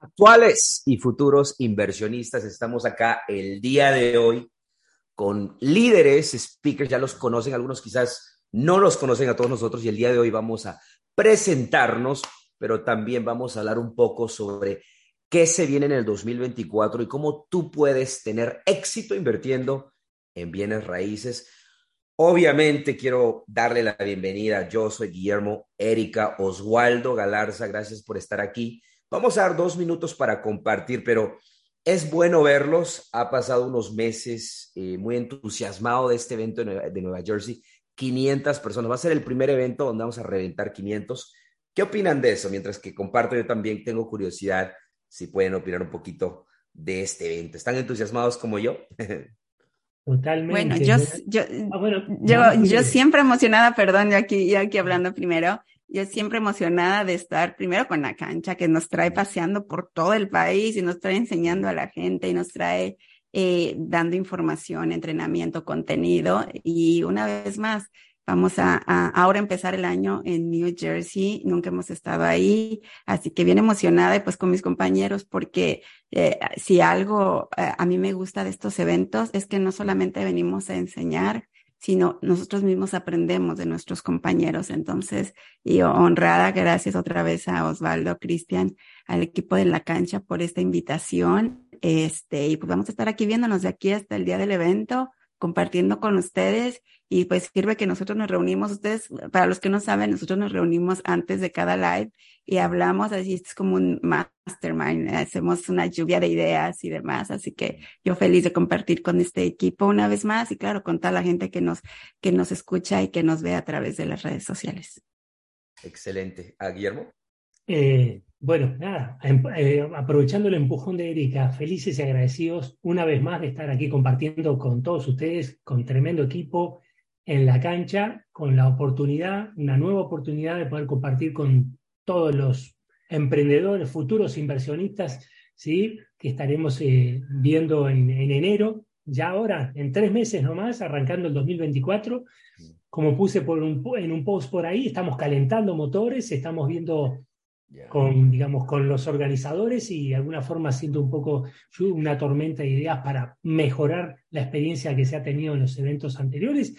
Actuales y futuros inversionistas, estamos acá el día de hoy con líderes, speakers, ya los conocen, algunos quizás no los conocen a todos nosotros y el día de hoy vamos a presentarnos, pero también vamos a hablar un poco sobre qué se viene en el 2024 y cómo tú puedes tener éxito invirtiendo en bienes raíces. Obviamente quiero darle la bienvenida. Yo soy Guillermo, Erika, Oswaldo Galarza. Gracias por estar aquí. Vamos a dar dos minutos para compartir, pero es bueno verlos. Ha pasado unos meses eh, muy entusiasmado de este evento de Nueva, Jersey. 500 personas. Va a ser el primer evento donde vamos a reventar 500. ¿Qué opinan de eso? Mientras que comparto, yo también tengo curiosidad si pueden opinar un poquito de este evento. ¿Están entusiasmados como yo? Totalmente. Bueno, yo, yo, ah, yo, yo, siempre emocionada, perdón, yo aquí, yo aquí hablando primero, yo siempre emocionada de estar primero con la cancha que nos trae paseando por todo el país y nos trae enseñando a la gente y nos trae eh, dando información, entrenamiento, contenido. Y una vez más, vamos a, ahora empezar el año en New Jersey. Nunca hemos estado ahí, así que bien emocionada y pues con mis compañeros porque eh, si algo eh, a mí me gusta de estos eventos es que no solamente venimos a enseñar, sino nosotros mismos aprendemos de nuestros compañeros. Entonces, y honrada, gracias otra vez a Osvaldo, Cristian, al equipo de la cancha por esta invitación. Este, y pues vamos a estar aquí viéndonos de aquí hasta el día del evento compartiendo con ustedes y pues sirve que nosotros nos reunimos, ustedes, para los que no saben, nosotros nos reunimos antes de cada live y hablamos, así es como un mastermind, hacemos una lluvia de ideas y demás, así que yo feliz de compartir con este equipo una vez más y claro, con toda la gente que nos, que nos escucha y que nos ve a través de las redes sociales. Excelente. ¿A Guillermo? Eh, bueno, nada, em, eh, aprovechando el empujón de Erika, felices y agradecidos una vez más de estar aquí compartiendo con todos ustedes, con tremendo equipo en la cancha, con la oportunidad, una nueva oportunidad de poder compartir con todos los emprendedores, futuros inversionistas, ¿sí? que estaremos eh, viendo en, enero, ya ahora, en tres meses nomás, arrancando el 2024. Como puse por en un post por ahí, estamos calentando motores, estamos viendo con, digamos, con los organizadores y de alguna forma haciendo un poco una tormenta de ideas para mejorar la experiencia que se ha tenido en los eventos anteriores.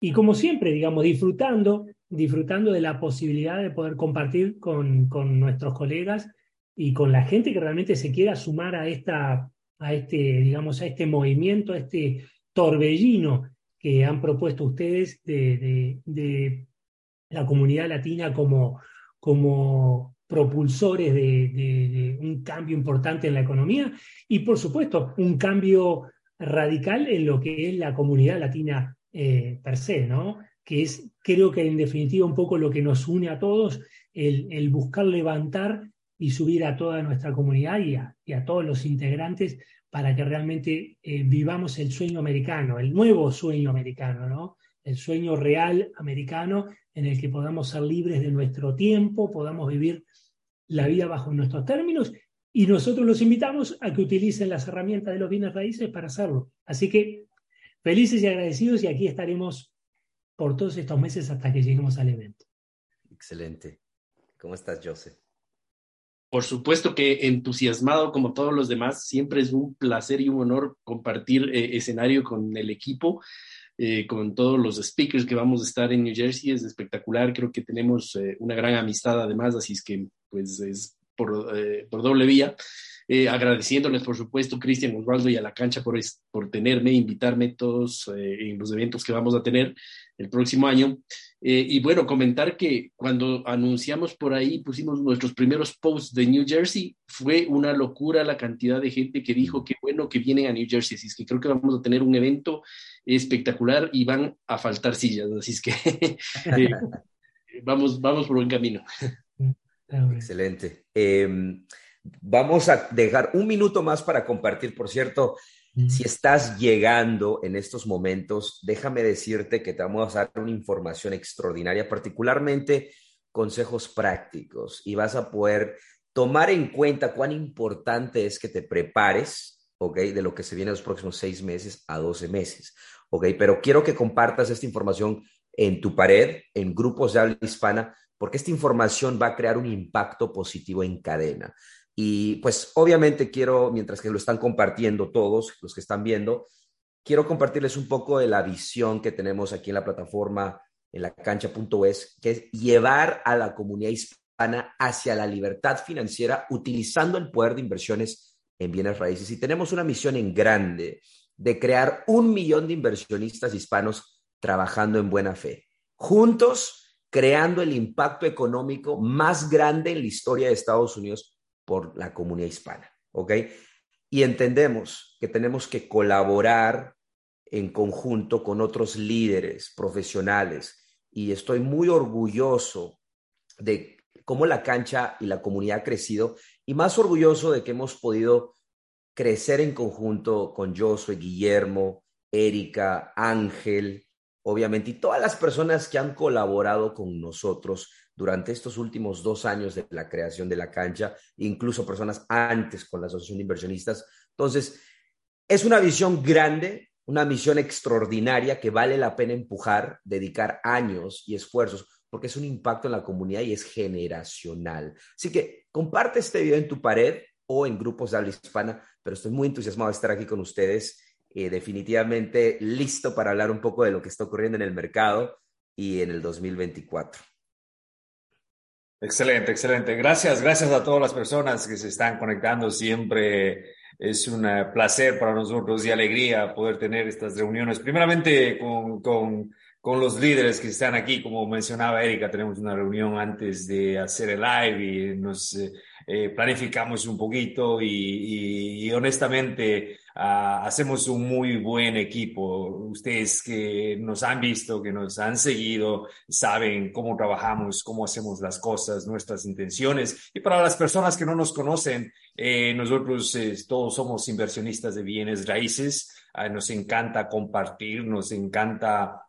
Y como siempre, digamos, disfrutando, disfrutando de la posibilidad de poder compartir con, con nuestros colegas y con la gente que realmente se quiera sumar a, esta, a, este, digamos, a este movimiento, a este torbellino que han propuesto ustedes de, de, de la comunidad latina como, como propulsores de, un cambio importante en la economía y, por supuesto, un cambio radical en lo que es la comunidad latina eh, per se, ¿no? Que es, creo que en definitiva, un poco lo que nos une a todos, el, buscar levantar y subir a toda nuestra comunidad y a, todos los integrantes para que realmente eh, vivamos el sueño americano, el nuevo sueño americano, ¿no? El sueño real americano en el que podamos ser libres de nuestro tiempo, podamos vivir la vida bajo nuestros términos y nosotros los invitamos a que utilicen las herramientas de los bienes raíces para hacerlo. Así que felices y agradecidos y aquí estaremos por todos estos meses hasta que lleguemos al evento. Excelente. ¿Cómo estás, Joseph? Por supuesto que entusiasmado como todos los demás, siempre es un placer y un honor compartir eh, escenario con el equipo. Eh, con todos los speakers que vamos a estar en New Jersey. Es espectacular, creo que tenemos eh, una gran amistad además, así es que pues es por, eh, por doble vía. Agradeciéndoles, por supuesto, Cristian Osvaldo y a la cancha por, por tenerme, invitarme todos en los eventos que vamos a tener el próximo año. Eh, y bueno, comentar que cuando anunciamos por ahí, pusimos nuestros primeros posts de New Jersey, fue una locura la cantidad de gente que dijo que bueno que vienen a New Jersey. Así es que creo que vamos a tener un evento espectacular y van a faltar sillas. Así es que eh, vamos, vamos por buen camino. Excelente. Em, vamos a dejar un minuto más para compartir, por cierto. Si estás llegando en estos momentos, déjame decirte que te vamos a dar una información extraordinaria, particularmente consejos prácticos y vas a poder tomar en cuenta cuán importante es que te prepares, ¿ok? De lo que se viene en los próximos seis meses a doce meses, ¿ok? Pero quiero que compartas esta información en tu pared, en grupos de habla hispana, porque esta información va a crear un impacto positivo en cadena. Y pues obviamente quiero, mientras que lo están compartiendo todos los que están viendo, quiero compartirles un poco de la visión que tenemos aquí en la plataforma, en la cancha.es, que es llevar a la comunidad hispana hacia la libertad financiera utilizando el poder de inversiones en bienes raíces. Y tenemos una misión en grande de crear un millón de inversionistas hispanos trabajando en buena fe. Juntos, creando el impacto económico más grande en la historia de Estados Unidos por la comunidad hispana, ¿ok? Y entendemos que tenemos que colaborar en conjunto con otros líderes profesionales y estoy muy orgulloso de cómo la cancha y la comunidad ha crecido y más orgulloso de que hemos podido crecer en conjunto con Josué, Guillermo, Erika, Ángel, obviamente, y todas las personas que han colaborado con nosotros durante estos últimos dos años de la creación de la cancha, incluso personas antes con la Asociación de Inversionistas. Entonces, es una visión grande, una misión extraordinaria que vale la pena empujar, dedicar años y esfuerzos, porque es un impacto en la comunidad y es generacional. Así que comparte este video en tu pared o en grupos de habla hispana, pero estoy muy entusiasmado de estar aquí con ustedes. Eh, definitivamente listo para hablar un poco de lo que está ocurriendo en el mercado y en el 2024. Excelente, excelente. Gracias, gracias a todas las personas que se están conectando. Siempre es un eh, placer para nosotros y alegría poder tener estas reuniones. Primeramente con, con, con los líderes que están aquí, como mencionaba Erika, tenemos una reunión antes de hacer el live y nos eh, eh, planificamos un poquito y, y, honestamente uh, hacemos un muy buen equipo. Ustedes que nos han visto, que nos han seguido, saben cómo trabajamos, cómo hacemos las cosas, nuestras intenciones. Y para las personas que no nos conocen, eh, nosotros eh, todos somos inversionistas de bienes raíces. Uh, nos encanta compartir, nos encanta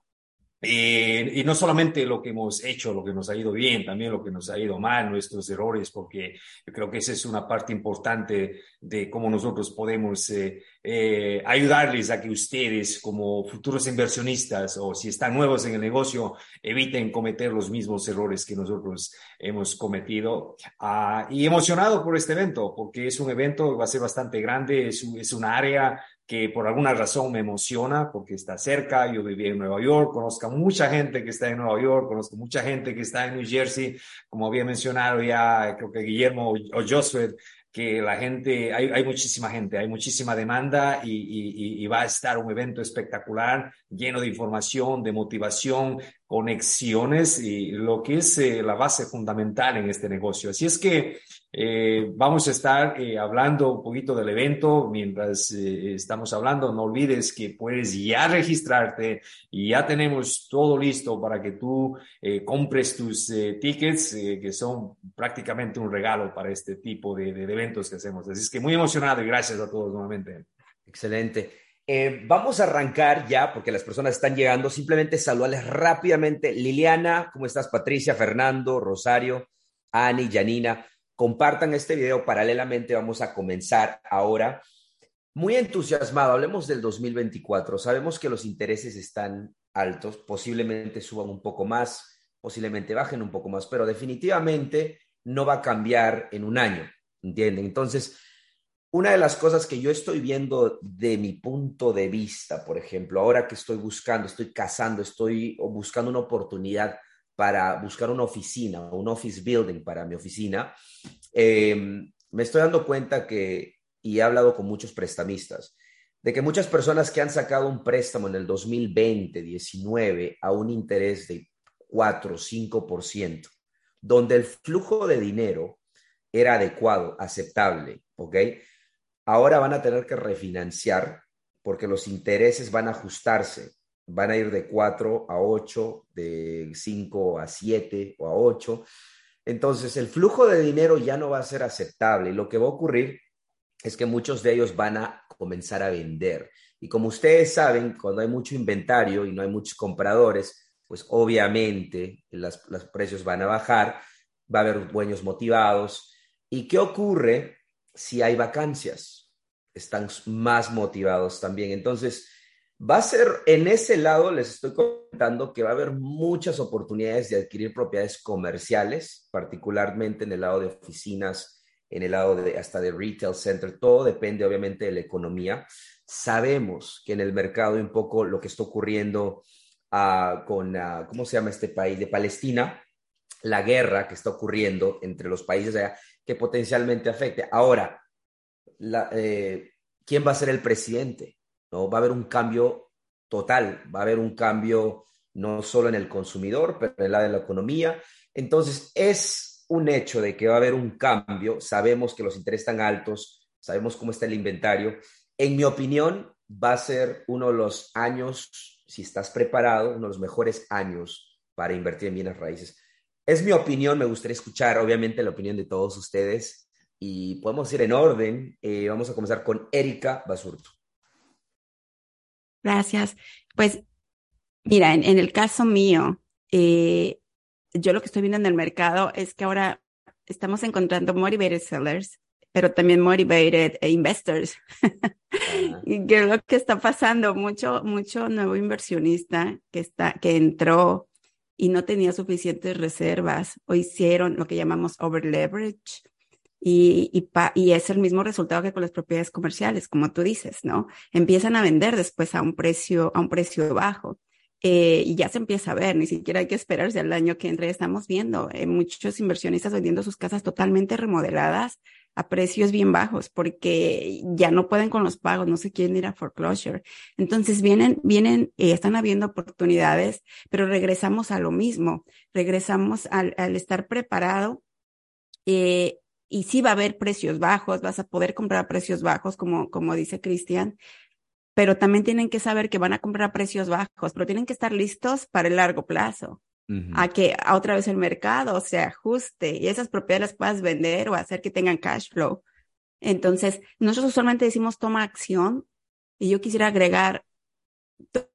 eh, y no solamente lo que hemos hecho, lo que nos ha ido bien, también lo que nos ha ido mal, nuestros errores, porque yo creo que esa es una parte importante de cómo nosotros podemos eh, eh, ayudarles a que ustedes como futuros inversionistas o si están nuevos en el negocio eviten cometer los mismos errores que nosotros hemos cometido. Ah, y emocionado por este evento, porque es un evento va a ser bastante grande, es, un, es un área que por alguna razón me emociona porque está cerca, yo viví en Nueva York, conozco mucha gente que está en Nueva York, conozco mucha gente que está en New Jersey, como había mencionado ya, creo que Guillermo o Josué, que la gente, hay, hay, muchísima gente, hay muchísima demanda y, va a estar un evento espectacular, lleno de información, de motivación, conexiones y lo que es eh, la base fundamental en este negocio. Así es que eh, vamos a estar eh, hablando un poquito del evento mientras eh, estamos hablando. No olvides que puedes ya registrarte y ya tenemos todo listo para que tú compres tus tickets, que son prácticamente un regalo para este tipo de, de, eventos que hacemos. Así es que muy emocionado y gracias a todos nuevamente. Excelente. vamos a arrancar ya porque las personas están llegando. Simplemente saludarles rápidamente. Liliana, ¿cómo estás? Patricia, Fernando, Rosario, Ani, Janina compartan este video. Paralelamente vamos a comenzar ahora. Muy entusiasmado, hablemos del 2024. Sabemos que los intereses están altos, posiblemente suban un poco más, posiblemente bajen un poco más, pero definitivamente no va a cambiar en un año, ¿entienden? Entonces, una de las cosas que yo estoy viendo de mi punto de vista, por ejemplo, ahora que estoy buscando, estoy cazando, estoy buscando una oportunidad para buscar una oficina, un office building para mi oficina, eh, me estoy dando cuenta que, y he hablado con muchos prestamistas, de que muchas personas que han sacado un préstamo en el 2020, 19 a un interés de 4 o 5%, donde el flujo de dinero era adecuado, aceptable, ¿ok? Ahora van a tener que refinanciar porque los intereses van a ajustarse van a ir de 4 a 8, de 5 a 7 o a 8. Entonces, el flujo de dinero ya no va a ser aceptable lo que va a ocurrir es que muchos de ellos van a comenzar a vender. Y como ustedes saben, cuando hay mucho inventario y no hay muchos compradores, pues obviamente los precios van a bajar, va a haber dueños motivados. ¿Y qué ocurre si hay vacancias? Están más motivados también. Entonces, Va a ser, en ese lado les estoy comentando que va a haber muchas oportunidades de adquirir propiedades comerciales, particularmente en el lado de oficinas en el lado de hasta de retail center, todo depende obviamente de la economía. Sabemos que en el mercado un poco lo que está ocurriendo uh, con, uh, ¿cómo se llama este país? De Palestina, la guerra que está ocurriendo entre los países allá, que potencialmente afecte. Ahora, la, eh, ¿quién va a ser el presidente? ¿No? Va a haber un cambio total, va a haber un cambio no solo en el consumidor, pero en lado de la economía. Entonces, es un hecho de que va a haber un cambio. Sabemos que los intereses están altos, sabemos cómo está el inventario. En mi opinión, va a ser uno de los años, si estás preparado, uno de los mejores años para invertir en bienes raíces. Es mi opinión, me gustaría escuchar obviamente la opinión de todos ustedes y podemos ir en orden. Eh, vamos a comenzar con Erika Basurto. Gracias. Pues mira, en, el caso mío, eh, yo lo que estoy viendo en el mercado es que ahora estamos encontrando motivated sellers, pero también motivated investors. y que lo que está pasando, mucho, mucho nuevo inversionista que está, que entró y no tenía suficientes reservas o hicieron lo que llamamos over leverage. Y, y, y, es el mismo resultado que con las propiedades comerciales, como tú dices, ¿no? Empiezan a vender después a un precio, a un precio bajo. Eh, y ya se empieza a ver, ni siquiera hay que esperarse al año que entre. Estamos viendo eh, muchos inversionistas vendiendo sus casas totalmente remodeladas a precios bien bajos porque ya no pueden con los pagos, no se quieren ir a foreclosure. Entonces vienen, vienen, eh, están habiendo oportunidades, pero regresamos a lo mismo, regresamos al, al estar preparado. Eh, y sí va a haber precios bajos, vas a poder comprar a precios bajos, como, como dice Cristian, pero también tienen que saber que van a comprar a precios bajos, pero tienen que estar listos para el largo plazo a que a otra vez el mercado se ajuste y esas propiedades las puedas vender o hacer que tengan cash flow. Entonces, nosotros usualmente decimos toma acción y yo quisiera agregar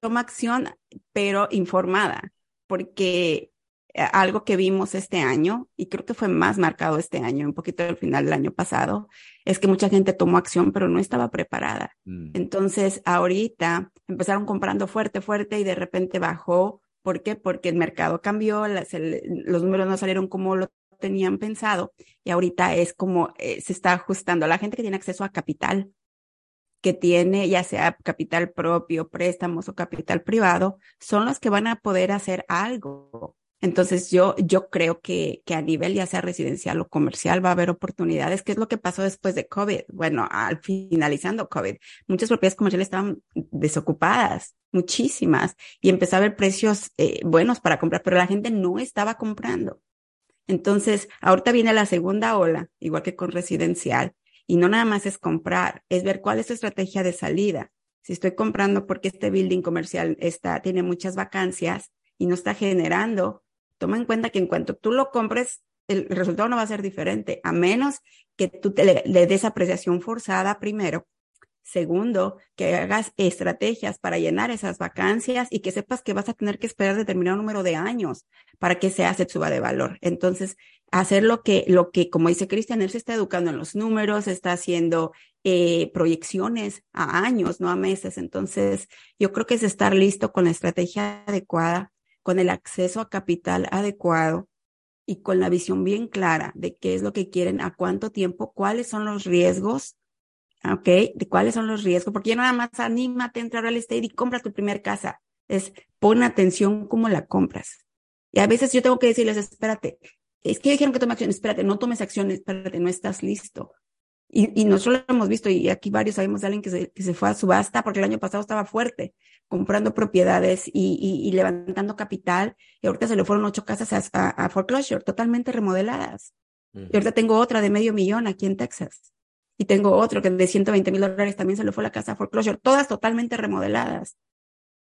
toma acción, pero informada, porque algo que vimos este año, y creo que fue más marcado este año, un poquito al final del año pasado, es que mucha gente tomó acción, pero no estaba preparada. Mm. Entonces, ahorita empezaron comprando fuerte, fuerte y de repente bajó ¿Por qué? Porque el mercado cambió, los números no salieron como lo tenían pensado y ahorita es como eh, se está ajustando. La gente que tiene acceso a capital, que tiene ya sea capital propio, préstamos o capital privado, son los que van a poder hacer algo. Entonces yo, yo creo que, que a nivel ya sea residencial o comercial va a haber oportunidades. ¿Qué es lo que pasó después de COVID? Bueno, al finalizando COVID, muchas propiedades comerciales estaban desocupadas, muchísimas, y empezó a haber precios eh, buenos para comprar, pero la gente no estaba comprando. Entonces, ahorita viene la segunda ola, igual que con residencial, y no nada más es comprar, es ver cuál es tu estrategia de salida. Si estoy comprando porque este building comercial está, tiene muchas vacancias y no está generando toma en cuenta que en cuanto tú lo compres, el resultado no va a ser diferente, a menos que tú te le, des apreciación forzada primero. Segundo, que hagas estrategias para llenar esas vacancias y que sepas que vas a tener que esperar determinado número de años para que se hace suba de valor. Entonces, hacer lo que, lo que, como dice Cristian, él se está educando en los números, está haciendo eh, proyecciones a años, no a meses. Entonces, yo creo que es estar listo con la estrategia adecuada con el acceso a capital adecuado y con la visión bien clara de qué es lo que quieren, a cuánto tiempo, cuáles son los riesgos, ¿ok? De cuáles son los riesgos, porque ya nada más anímate a entrar al estate y compra tu primer casa. Es pon atención cómo la compras. Y a veces yo tengo que decirles, espérate, es que dijeron que tome acción, espérate, no tomes acción, espérate, no estás listo. Y, y, nosotros lo hemos visto, y aquí varios sabemos de alguien que se, que se fue a subasta porque el año pasado estaba fuerte, comprando propiedades y, y, levantando capital, y ahorita se le fueron ocho casas a, a, foreclosure, totalmente remodeladas. Y ahorita tengo otra de medio millón aquí en Texas. Y tengo otro que de 120 mil dólares también se le fue la casa a foreclosure, todas totalmente remodeladas.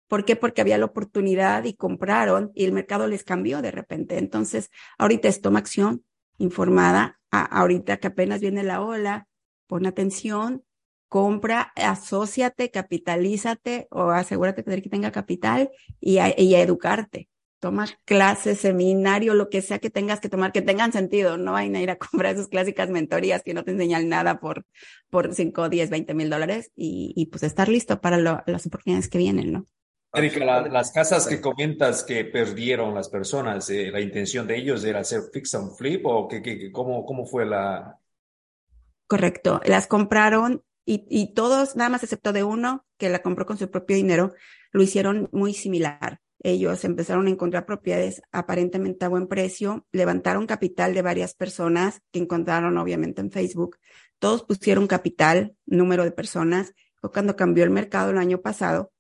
¿Por qué? Porque había la oportunidad y compraron y el mercado les cambió de repente. Entonces, ahorita es toma acción informada, ahorita que apenas viene la ola, pon atención, compra, asóciate, capitalízate o asegúrate de que tenga capital y a, educarte. Toma clases, seminario, lo que sea que tengas que tomar, que tengan sentido. No vayan a ir a comprar sus clásicas mentorías que no te enseñan nada por, por 5, 10, 20 mil dólares y, y, pues estar listo para las oportunidades que vienen, ¿no? Erika, las casas que comentas que perdieron las personas, eh, ¿la intención de ellos era hacer fix and flip o que, que, cómo, cómo fue la, Correcto. Las compraron y, y todos, nada más excepto de uno que la compró con su propio dinero, lo hicieron muy similar. Ellos empezaron a encontrar propiedades aparentemente a buen precio, levantaron capital de varias personas que encontraron obviamente en Facebook. Todos pusieron capital, número de personas. Fue cuando cambió el mercado el año pasado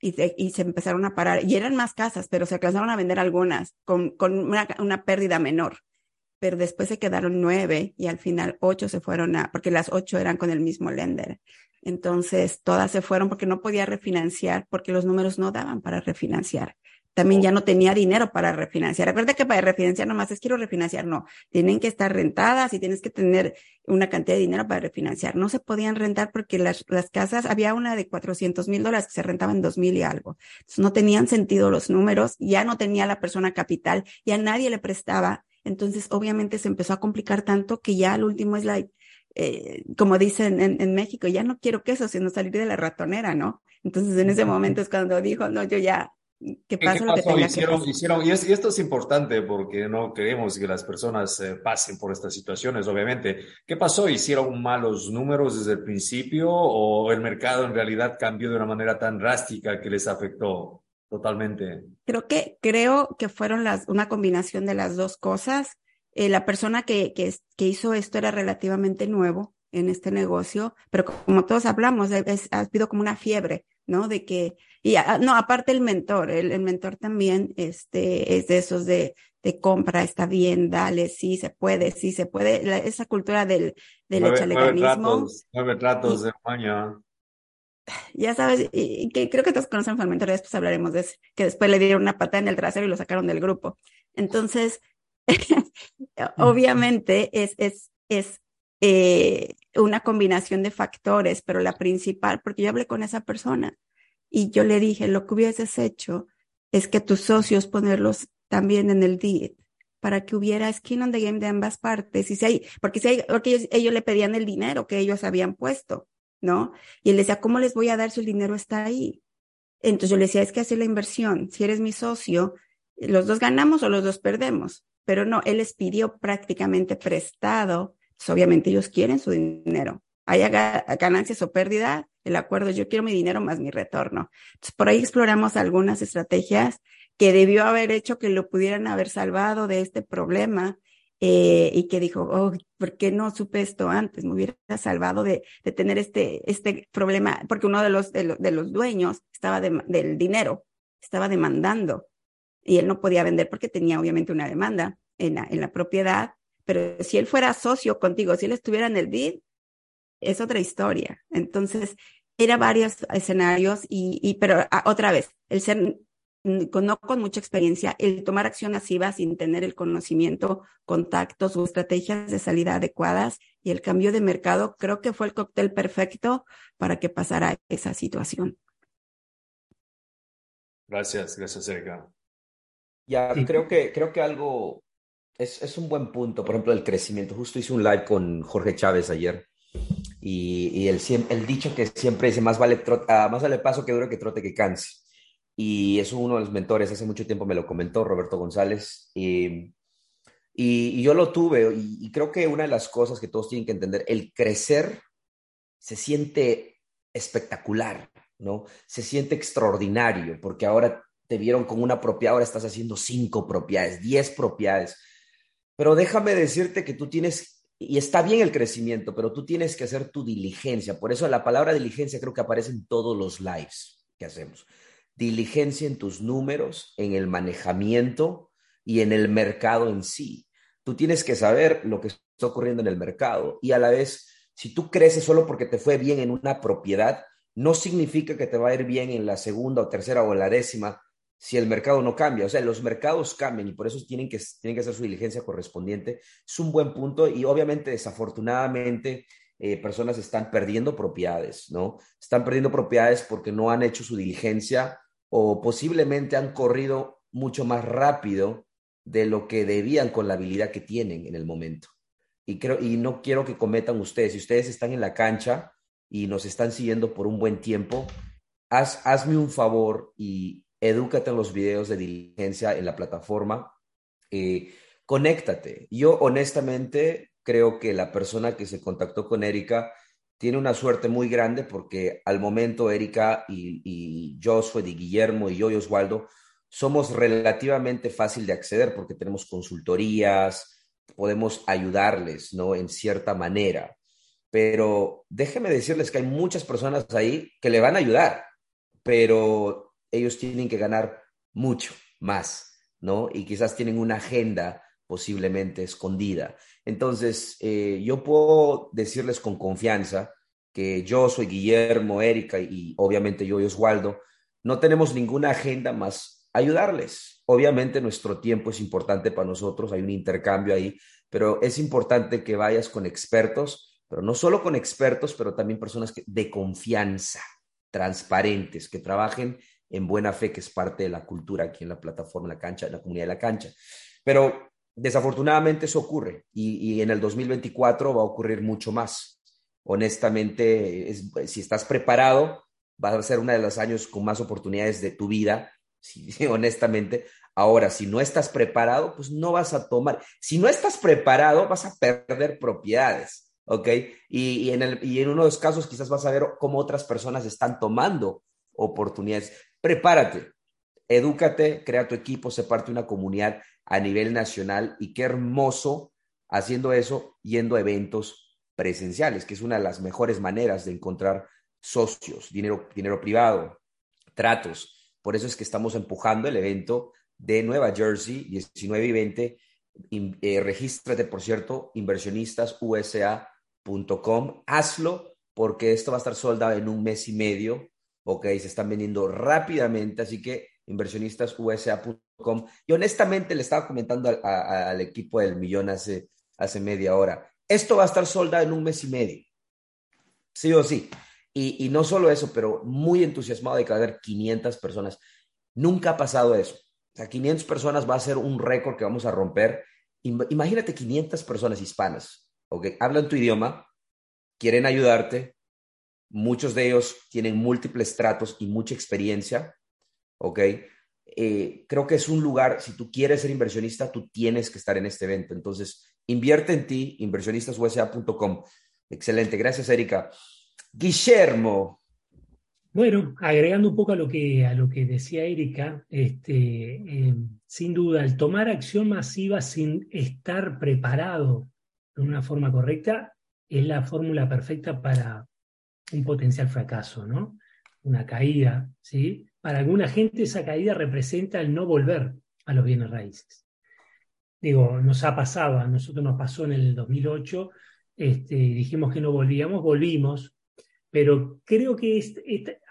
y, y se empezaron a parar. Y eran más casas, pero se alcanzaron a vender algunas con, una pérdida menor pero después se quedaron nueve y al final ocho se fueron a, porque las ocho eran con el mismo lender. Entonces, todas se fueron porque no podía refinanciar, porque los números no daban para refinanciar. También ya no tenía dinero para refinanciar. Recuerda que para refinanciar nomás es quiero refinanciar, no. Tienen que estar rentadas y tienes que tener una cantidad de dinero para refinanciar. No se podían rentar porque las, las casas, había una de 400 mil dólares que se rentaba en 2 mil y algo. Entonces, no tenían sentido los números, ya no tenía la persona capital, ya nadie le prestaba. Entonces, obviamente se empezó a complicar tanto que ya al último es like, eh, como dicen en, México, ya no quiero queso, sino salir de la ratonera, ¿no? Entonces en ese momento es cuando dijo, no, yo ya, que pasa lo que tenga hicieron, Hicieron, y, esto es importante porque no queremos que las personas eh, pasen por estas situaciones, obviamente. ¿Qué pasó? ¿Hicieron malos números desde el principio o el mercado en realidad cambió de una manera tan drástica que les afectó totalmente? Creo que, creo que fueron las, una combinación de las dos cosas. Eh, la persona que, que, que, hizo esto era relativamente nuevo en este negocio, pero como todos hablamos, ha habido como una fiebre, ¿no? De que, y no, aparte el mentor, el, el, mentor también este, es de esos de, de compra, está bien, dale, sí se puede, sí se puede, esa cultura del, del nueve, Nueve tratos, de mañana. Ya sabes, y, que creo que todos conocen al mentor, después hablaremos de eso, que después le dieron una patada en el trasero y lo sacaron del grupo. Entonces, Obviamente es, es, es eh, una combinación de factores, pero la principal, porque yo hablé con esa persona y yo le dije, lo que hubieses hecho es que tus socios ponerlos también en el deal para que hubiera skin on the game de ambas partes. Y si hay, porque si hay, porque ellos, ellos le pedían el dinero que ellos habían puesto, ¿no? Y él decía, ¿cómo les voy a dar si el dinero está ahí? Entonces yo le decía, es que hacer la inversión. Si eres mi socio, los dos ganamos o los dos perdemos pero no, él les pidió prácticamente prestado. Pues obviamente ellos quieren su dinero. Haya ganancias o pérdida, el acuerdo, yo quiero mi dinero más mi retorno. Entonces, por ahí exploramos algunas estrategias que debió haber hecho que lo pudieran haber salvado de este problema eh, y que dijo, oh, ¿por qué no supe esto antes? Me hubiera salvado de, de tener este, este problema, porque uno de los, de, de los dueños estaba del dinero, estaba demandando y él no podía vender porque tenía obviamente una demanda en la, en la propiedad, pero si él fuera socio contigo, si él estuviera en el bid, es otra historia. Entonces, era varios escenarios y, y pero ah, otra vez, el ser con, no con mucha experiencia, el tomar acción masiva sin tener el conocimiento, contactos o estrategias de salida adecuadas y el cambio de mercado, creo que fue el cóctel perfecto para que pasara esa situación. Gracias, gracias, Erika. Ya, creo que, creo que algo es, es, un buen punto, por ejemplo, el crecimiento. Justo hice un live con Jorge Chávez ayer y, y el, el, dicho que siempre dice, más vale, uh, más vale paso que dure que trote que canse. Y es uno de los mentores, hace mucho tiempo me lo comentó Roberto González. Y, y, y yo lo tuve y, creo que una de las cosas que todos tienen que entender, el crecer se siente espectacular, ¿no? Se siente extraordinario porque ahora te vieron con una propiedad, ahora estás haciendo cinco propiedades, diez propiedades. Pero déjame decirte que tú tienes, y está bien el crecimiento, pero tú tienes que hacer tu diligencia. Por eso la palabra diligencia creo que aparece en todos los lives que hacemos. Diligencia en tus números, en el manejamiento y en el mercado en sí. Tú tienes que saber lo que está ocurriendo en el mercado y a la vez, si tú creces solo porque te fue bien en una propiedad, no significa que te va a ir bien en la segunda o tercera o en la décima si el mercado no cambia. O sea, los mercados cambian y por eso tienen que, tienen que hacer su diligencia correspondiente. Es un buen punto y obviamente, desafortunadamente, eh, personas están perdiendo propiedades, ¿no? Están perdiendo propiedades porque no han hecho su diligencia o posiblemente han corrido mucho más rápido de lo que debían con la habilidad que tienen en el momento. Y, creo, y no quiero que cometan ustedes, si ustedes están en la cancha y nos están siguiendo por un buen tiempo, haz, hazme un favor y edúcate en los videos de diligencia en la plataforma, eh, conéctate. Yo honestamente creo que la persona que se contactó con Erika tiene una suerte muy grande porque al momento Erika y, y Josué, y Guillermo y yo y Oswaldo somos relativamente fácil de acceder porque tenemos consultorías, podemos ayudarles, ¿no? En cierta manera. Pero déjenme decirles que hay muchas personas ahí que le van a ayudar, pero ellos tienen que ganar mucho más, ¿no? Y quizás tienen una agenda posiblemente escondida. Entonces, eh, yo puedo decirles con confianza que yo soy Guillermo, Erika y obviamente yo y Oswaldo, no tenemos ninguna agenda más ayudarles. Obviamente nuestro tiempo es importante para nosotros, hay un intercambio ahí, pero es importante que vayas con expertos, pero no solo con expertos, pero también personas de confianza, transparentes, que trabajen en buena fe, que es parte de la cultura aquí en la plataforma, la cancha, la comunidad de la cancha. Pero desafortunadamente eso ocurre y, en el 2024 va a ocurrir mucho más. Honestamente, si estás preparado, va a ser uno de los años con más oportunidades de tu vida, honestamente. Ahora, si no estás preparado, pues no vas a tomar. Si no estás preparado, vas a perder propiedades, ¿ok? Y, en, el, y en uno de los casos quizás vas a ver cómo otras personas están tomando oportunidades. Prepárate, edúcate, crea tu equipo, se parte una comunidad a nivel nacional y qué hermoso haciendo eso, yendo a eventos presenciales, que es una de las mejores maneras de encontrar socios, dinero, dinero privado, tratos. Por eso es que estamos empujando el evento de Nueva Jersey, 19 y 20. Eh, regístrate, por cierto, inversionistasusa.com. Hazlo porque esto va a estar soldado en un mes y medio ok, se están vendiendo rápidamente, así que inversionistasusa.com. Y honestamente le estaba comentando al equipo del millón hace, hace media hora, esto va a estar soldado en un mes y medio, sí o sí. Y, no solo eso, pero muy entusiasmado de que va a haber 500 personas. Nunca ha pasado eso. O sea, 500 personas va a ser un récord que vamos a romper. Imagínate 500 personas hispanas, ¿ok? Hablan tu idioma, quieren ayudarte, Muchos de ellos tienen múltiples tratos y mucha experiencia, ¿ok? Eh, creo que es un lugar, si tú quieres ser inversionista, tú tienes que estar en este evento. Entonces, invierte en ti, inversionistasusa.com. Excelente, gracias Erika. Guillermo. Bueno, agregando un poco a lo que, a lo que decía Erika, este, eh, sin duda, el tomar acción masiva sin estar preparado de una forma correcta es la fórmula perfecta para, un potencial fracaso, ¿no? Una caída, ¿sí? Para alguna gente esa caída representa el no volver a los bienes raíces. Digo, nos ha pasado, a nosotros nos pasó en el 2008, este, dijimos que no volvíamos, volvimos, pero creo que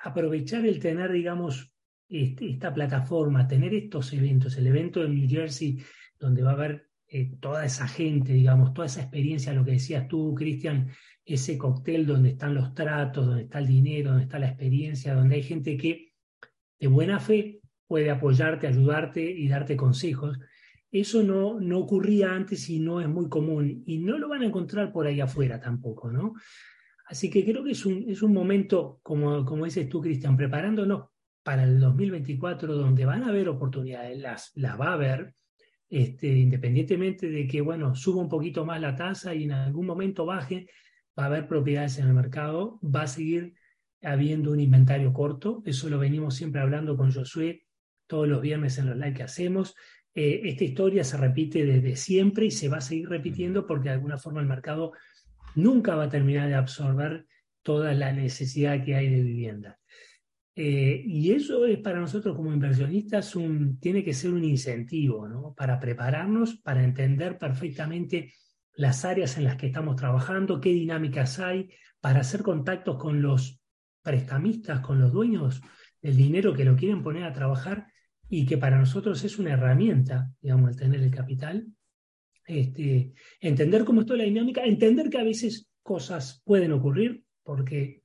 aprovechar el tener, digamos, este, esta plataforma, tener estos eventos, el evento de New Jersey, donde va a haber eh, toda esa gente, digamos, toda esa experiencia, lo que decías tú, Cristian, ese cóctel donde están los tratos, donde está el dinero, donde está la experiencia, donde hay gente que de buena fe puede apoyarte, ayudarte y darte consejos. Eso no, no ocurría antes y no es muy común y no lo van a encontrar por ahí afuera tampoco, ¿no? Así que creo que es un, es un momento, como, como dices tú, Cristian, preparándonos para el 2024, donde van a haber oportunidades, las, las va a haber, este, independientemente de que, bueno, suba un poquito más la tasa y en algún momento baje, va a haber propiedades en el mercado, va a seguir habiendo un inventario corto, eso lo venimos siempre hablando con Josué todos los viernes en los live que hacemos. Eh, esta historia se repite desde siempre y se va a seguir repitiendo porque de alguna forma el mercado nunca va a terminar de absorber toda la necesidad que hay de vivienda. Eh, y eso es para nosotros como inversionistas un, tiene que ser un incentivo ¿no? para prepararnos, para entender perfectamente las áreas en las que estamos trabajando, qué dinámicas hay, para hacer contactos con los prestamistas, con los dueños del dinero que lo quieren poner a trabajar y que para nosotros es una herramienta, digamos, el tener el capital. Este, entender cómo está la dinámica, entender que a veces cosas pueden ocurrir, porque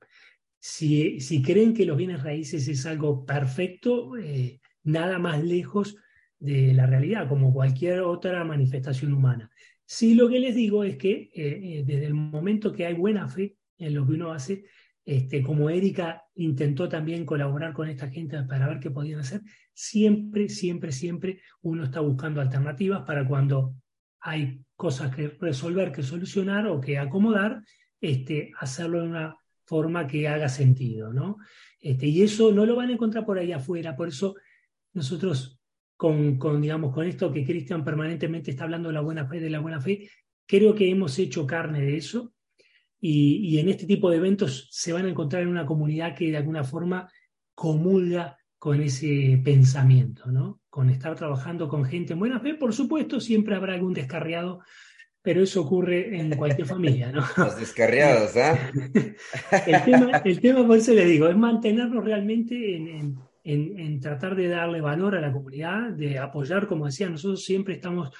si, si creen que los bienes raíces es algo perfecto, eh, nada más lejos de la realidad, como cualquier otra manifestación humana. Sí, lo que les digo es que eh, eh, desde el momento que hay buena fe en lo que uno hace, este, como Erika intentó también colaborar con esta gente para ver qué podían hacer, siempre, siempre, siempre uno está buscando alternativas para cuando hay cosas que resolver, que solucionar o que acomodar, este, hacerlo de una forma que haga sentido, ¿no? Este, y eso no lo van a encontrar por ahí afuera, por eso nosotros con, con digamos, con esto que Cristian permanentemente está hablando de la buena fe, de la buena fe, creo que hemos hecho carne de eso y, y en este tipo de eventos se van a encontrar en una comunidad que de alguna forma comulga con ese pensamiento, ¿no? Con estar trabajando con gente en buena fe, por supuesto, siempre habrá algún descarriado, pero eso ocurre en cualquier familia, ¿no? Los descarriados, ¿ah? el, tema, el tema, por eso le digo, es mantenernos realmente en, en, en, tratar de darle valor a la comunidad, de apoyar, como decía, nosotros siempre estamos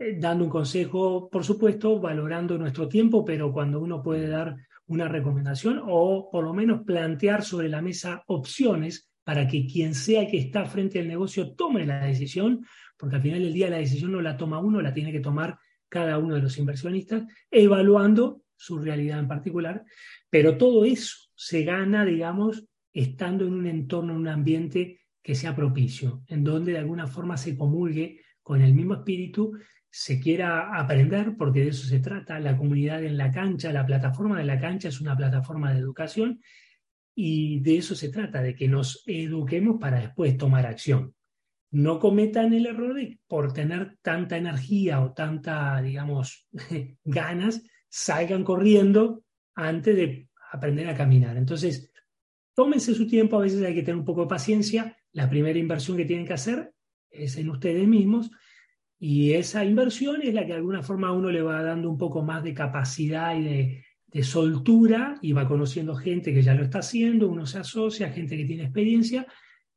eh, dando un consejo, por supuesto, valorando nuestro tiempo, pero cuando uno puede dar una recomendación o por lo menos plantear sobre la mesa opciones para que quien sea que está frente al negocio tome la decisión, porque al final del día la decisión no la toma uno, la tiene que tomar cada uno de los inversionistas, evaluando su realidad en particular, pero todo eso se gana, digamos, estando en un entorno, en un ambiente que sea propicio, en donde de alguna forma se comulgue con el mismo espíritu, se quiera aprender, porque de eso se trata, la comunidad en la cancha, la plataforma de la cancha es una plataforma de educación y de eso se trata, de que nos eduquemos para después tomar acción. No cometan el error de por tener tanta energía o tanta, digamos, ganas, salgan corriendo antes de aprender a caminar. Entonces, tómense su tiempo, a veces hay que tener un poco de paciencia. La primera inversión que tienen que hacer es en ustedes mismos y esa inversión es la que de alguna forma a uno le va dando un poco más de capacidad y de, de soltura y va conociendo gente que ya lo está haciendo, uno se asocia, gente que tiene experiencia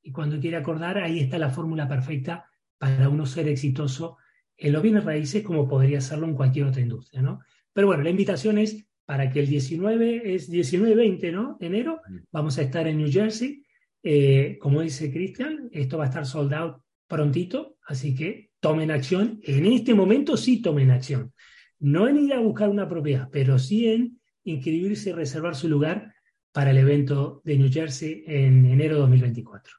y cuando quiere acordar, ahí está la fórmula perfecta para uno ser exitoso en los bienes raíces como podría serlo en cualquier otra industria, ¿no? Pero bueno, la invitación es para que el 19, es 19-20, ¿no? De enero, vamos a estar en New Jersey. Eh, como dice Cristian, esto va a estar sold out prontito, así que tomen acción. En este momento sí tomen acción. No en ir a buscar una propiedad, pero sí en inscribirse y reservar su lugar para el evento de New Jersey en enero de 2024.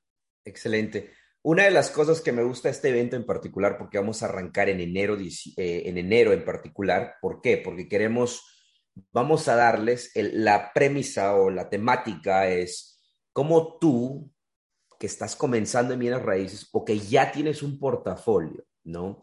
Excelente. Una de las cosas que me gusta este evento en particular, porque vamos a arrancar en enero, eh, en enero en particular, ¿por qué? Porque queremos, vamos a darles la premisa o la temática es cómo tú, que estás comenzando en bienes raíces o que ya tienes un portafolio, ¿no?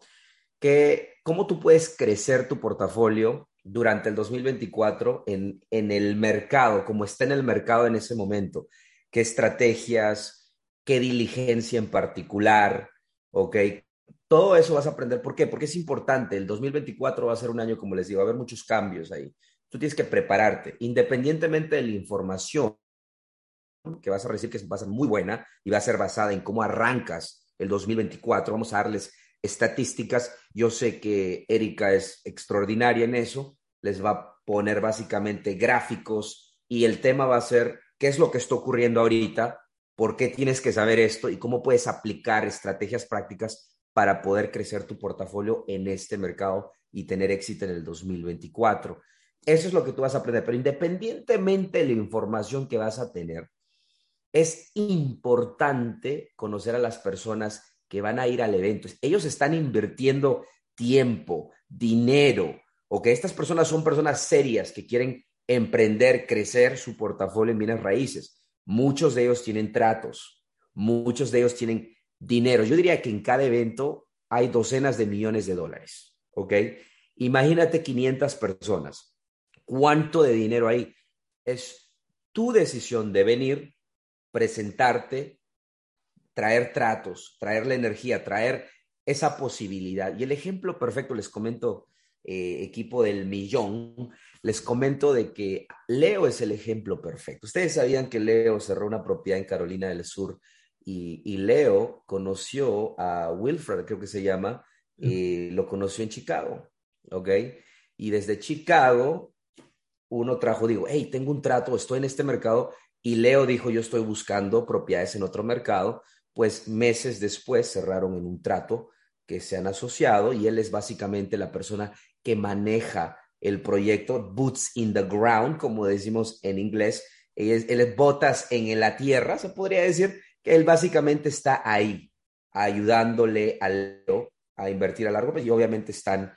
Que, ¿Cómo tú puedes crecer tu portafolio durante el 2024 en, en el mercado, como está en el mercado en ese momento, qué estrategias, qué diligencia en particular, ¿ok? Todo eso vas a aprender. ¿Por qué? Porque es importante. El 2024 va a ser un año, como les digo, va a haber muchos cambios ahí. Tú tienes que prepararte, independientemente de la información que vas a recibir, que va a ser muy buena y va a ser basada en cómo arrancas el 2024. Vamos a darles estadísticas. Yo sé que Erika es extraordinaria en eso. Les va a poner básicamente gráficos y el tema va a ser qué es lo que está ocurriendo ahorita, por qué tienes que saber esto y cómo puedes aplicar estrategias prácticas para poder crecer tu portafolio en este mercado y tener éxito en el 2024. Eso es lo que tú vas a aprender, pero independientemente de la información que vas a tener, es importante conocer a las personas que van a ir al evento. Ellos están invirtiendo tiempo, dinero, o que estas personas son personas serias que quieren emprender, crecer su portafolio en bienes raíces. Muchos de ellos tienen tratos, muchos de ellos tienen dinero. Yo diría que en cada evento hay docenas de millones de dólares, ¿ok? Imagínate 500 personas. ¿Cuánto de dinero hay? Es tu decisión de venir, presentarte, traer tratos, traer la energía, traer esa posibilidad. Y el ejemplo perfecto, les comento, eh, equipo del millón, les comento de que Leo es el ejemplo perfecto. Ustedes sabían que Leo cerró una propiedad en Carolina del Sur y, Leo conoció a Wilfred, creo que se llama, y lo conoció en Chicago, ¿ok? Y desde Chicago, uno trajo, digo, hey, tengo un trato, estoy en este mercado, y Leo dijo, yo estoy buscando propiedades en otro mercado, pues meses después cerraron en un trato que se han asociado y él es básicamente la persona que maneja el proyecto Boots in the Ground, como decimos en inglés. Él es, botas en la tierra, se podría decir que él básicamente está ahí ayudándole a a invertir a largo plazo y obviamente están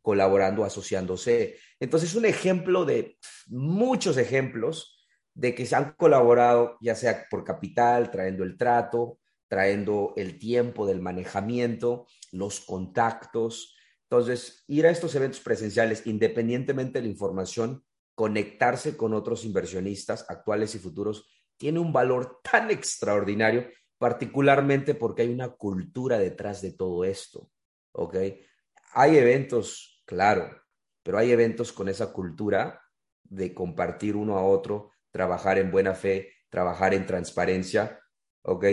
colaborando, asociándose. Entonces, un ejemplo de muchos ejemplos de que se han colaborado, ya sea por capital, trayendo el trato, trayendo el tiempo del manejamiento, los contactos. Entonces, ir a estos eventos presenciales, independientemente de la información, conectarse con otros inversionistas actuales y futuros, tiene un valor tan extraordinario, particularmente porque hay una cultura detrás de todo esto. ¿Ok? Hay eventos, claro, pero hay eventos con esa cultura de compartir uno a otro, trabajar en buena fe, trabajar en transparencia. ¿Ok?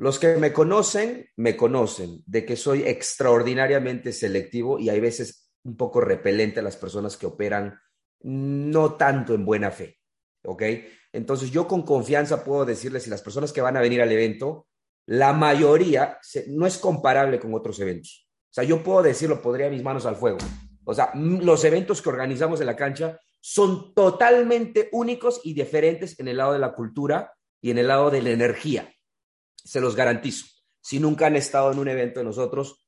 Los que me conocen, me conocen de que soy extraordinariamente selectivo y hay veces un poco repelente a las personas que operan no tanto en buena fe. ¿Ok? Entonces yo con confianza puedo decirles si las personas que van a venir al evento, la mayoría no es comparable con otros eventos. O sea, yo puedo decirlo, podría mis manos al fuego. O sea, los eventos que organizamos en la cancha son totalmente únicos y diferentes en el lado de la cultura y en el lado de la energía se los garantizo. Si nunca han estado en un evento de nosotros,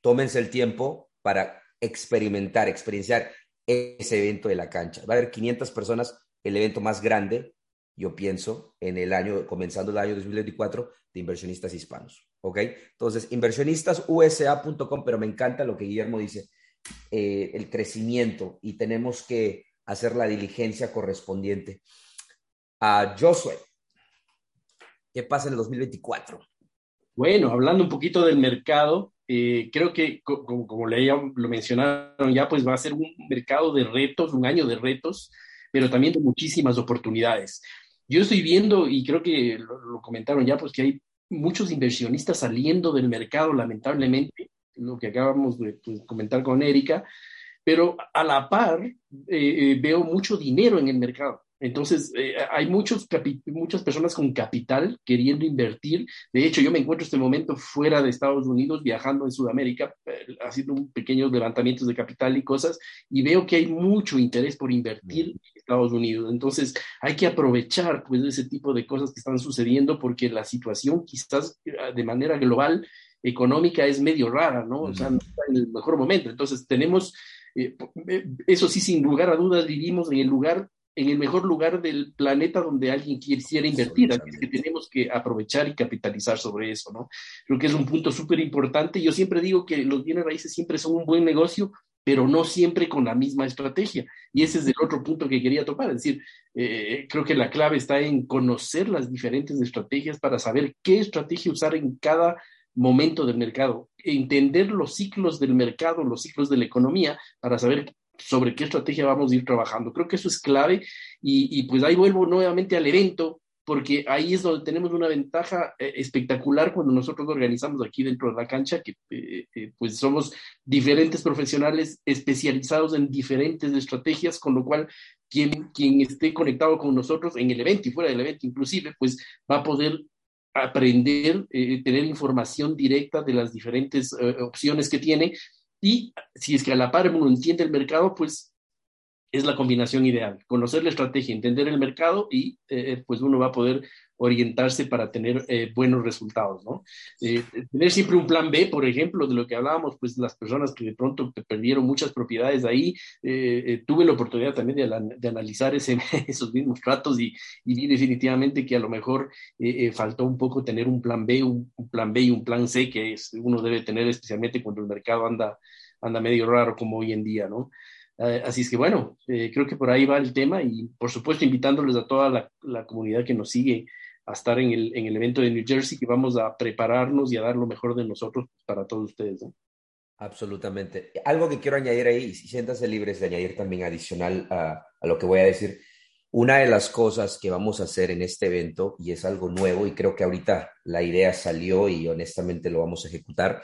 tómense el tiempo para experimentar, experienciar ese evento de la cancha. Va a haber 500 personas, el evento más grande, yo pienso, en el año, comenzando el año 2024, de inversionistas hispanos. ¿Ok? Entonces, inversionistasusa.com, pero me encanta lo que Guillermo dice, eh, el crecimiento y tenemos que hacer la diligencia correspondiente. A Josué, ¿Qué pasa en el 2024? Bueno, hablando un poquito del mercado, eh, creo que como, lo mencionaron ya, pues va a ser un mercado de retos, un año de retos, pero también de muchísimas oportunidades. Yo estoy viendo, y creo que lo, comentaron ya, pues que hay muchos inversionistas saliendo del mercado, lamentablemente, lo que acabamos de pues, comentar con Erika, pero a la par eh, eh, veo mucho dinero en el mercado. Entonces, eh, hay muchos muchas personas con capital queriendo invertir. De hecho, yo me encuentro en este momento fuera de Estados Unidos, viajando en Sudamérica, eh, haciendo pequeños levantamientos de capital y cosas, y veo que hay mucho interés por invertir en Estados Unidos. Entonces, hay que aprovechar pues, ese tipo de cosas que están sucediendo porque la situación quizás eh, de manera global económica es medio rara, ¿no? O sea, no está en el mejor momento. Entonces, tenemos, eso sí, sin lugar a dudas, vivimos en el lugar en el mejor lugar del planeta donde alguien quisiera invertir. Así que tenemos que aprovechar y capitalizar sobre eso, ¿no? Creo que es un punto súper importante. Yo siempre digo que los bienes raíces siempre son un buen negocio, pero no siempre con la misma estrategia. Y ese es el otro punto que quería topar. Es decir, eh, creo que la clave está en conocer las diferentes estrategias para saber qué estrategia usar en cada momento del mercado, entender los ciclos del mercado, los ciclos de la economía, para saber sobre qué estrategia vamos a ir trabajando. Creo que eso es clave y, pues ahí vuelvo nuevamente al evento, porque ahí es donde tenemos una ventaja eh, espectacular cuando nosotros organizamos aquí dentro de la cancha, que eh, eh, pues somos diferentes profesionales especializados en diferentes estrategias, con lo cual quien, quien esté conectado con nosotros en el evento y fuera del evento inclusive, pues va a poder aprender, tener información directa de las diferentes opciones que tiene y si es que a la par uno entiende el mercado, pues es la combinación ideal. Conocer la estrategia, entender el mercado y eh, pues uno va a poder orientarse para tener eh, buenos resultados, ¿no? Eh, tener siempre un plan B, por ejemplo, de lo que hablábamos, pues las personas que de pronto perdieron muchas propiedades ahí, tuve la oportunidad también de, analizar ese, esos mismos tratos y, vi definitivamente que a lo mejor faltó un poco tener un plan B, un, un, plan B y un plan C que es, uno debe tener especialmente cuando el mercado anda, anda medio raro como hoy en día, ¿no? Eh, así es que bueno, eh, creo que por ahí va el tema y por supuesto invitándoles a toda la, comunidad que nos sigue a estar en el, en el, evento de New Jersey, que vamos a prepararnos y a dar lo mejor de nosotros para todos ustedes. Absolutamente. Algo que quiero añadir ahí, y siéntanse libres de añadir también adicional a, a lo que voy a decir. Una de las cosas que vamos a hacer en este evento, y es algo nuevo, y creo que ahorita la idea salió y honestamente lo vamos a ejecutar,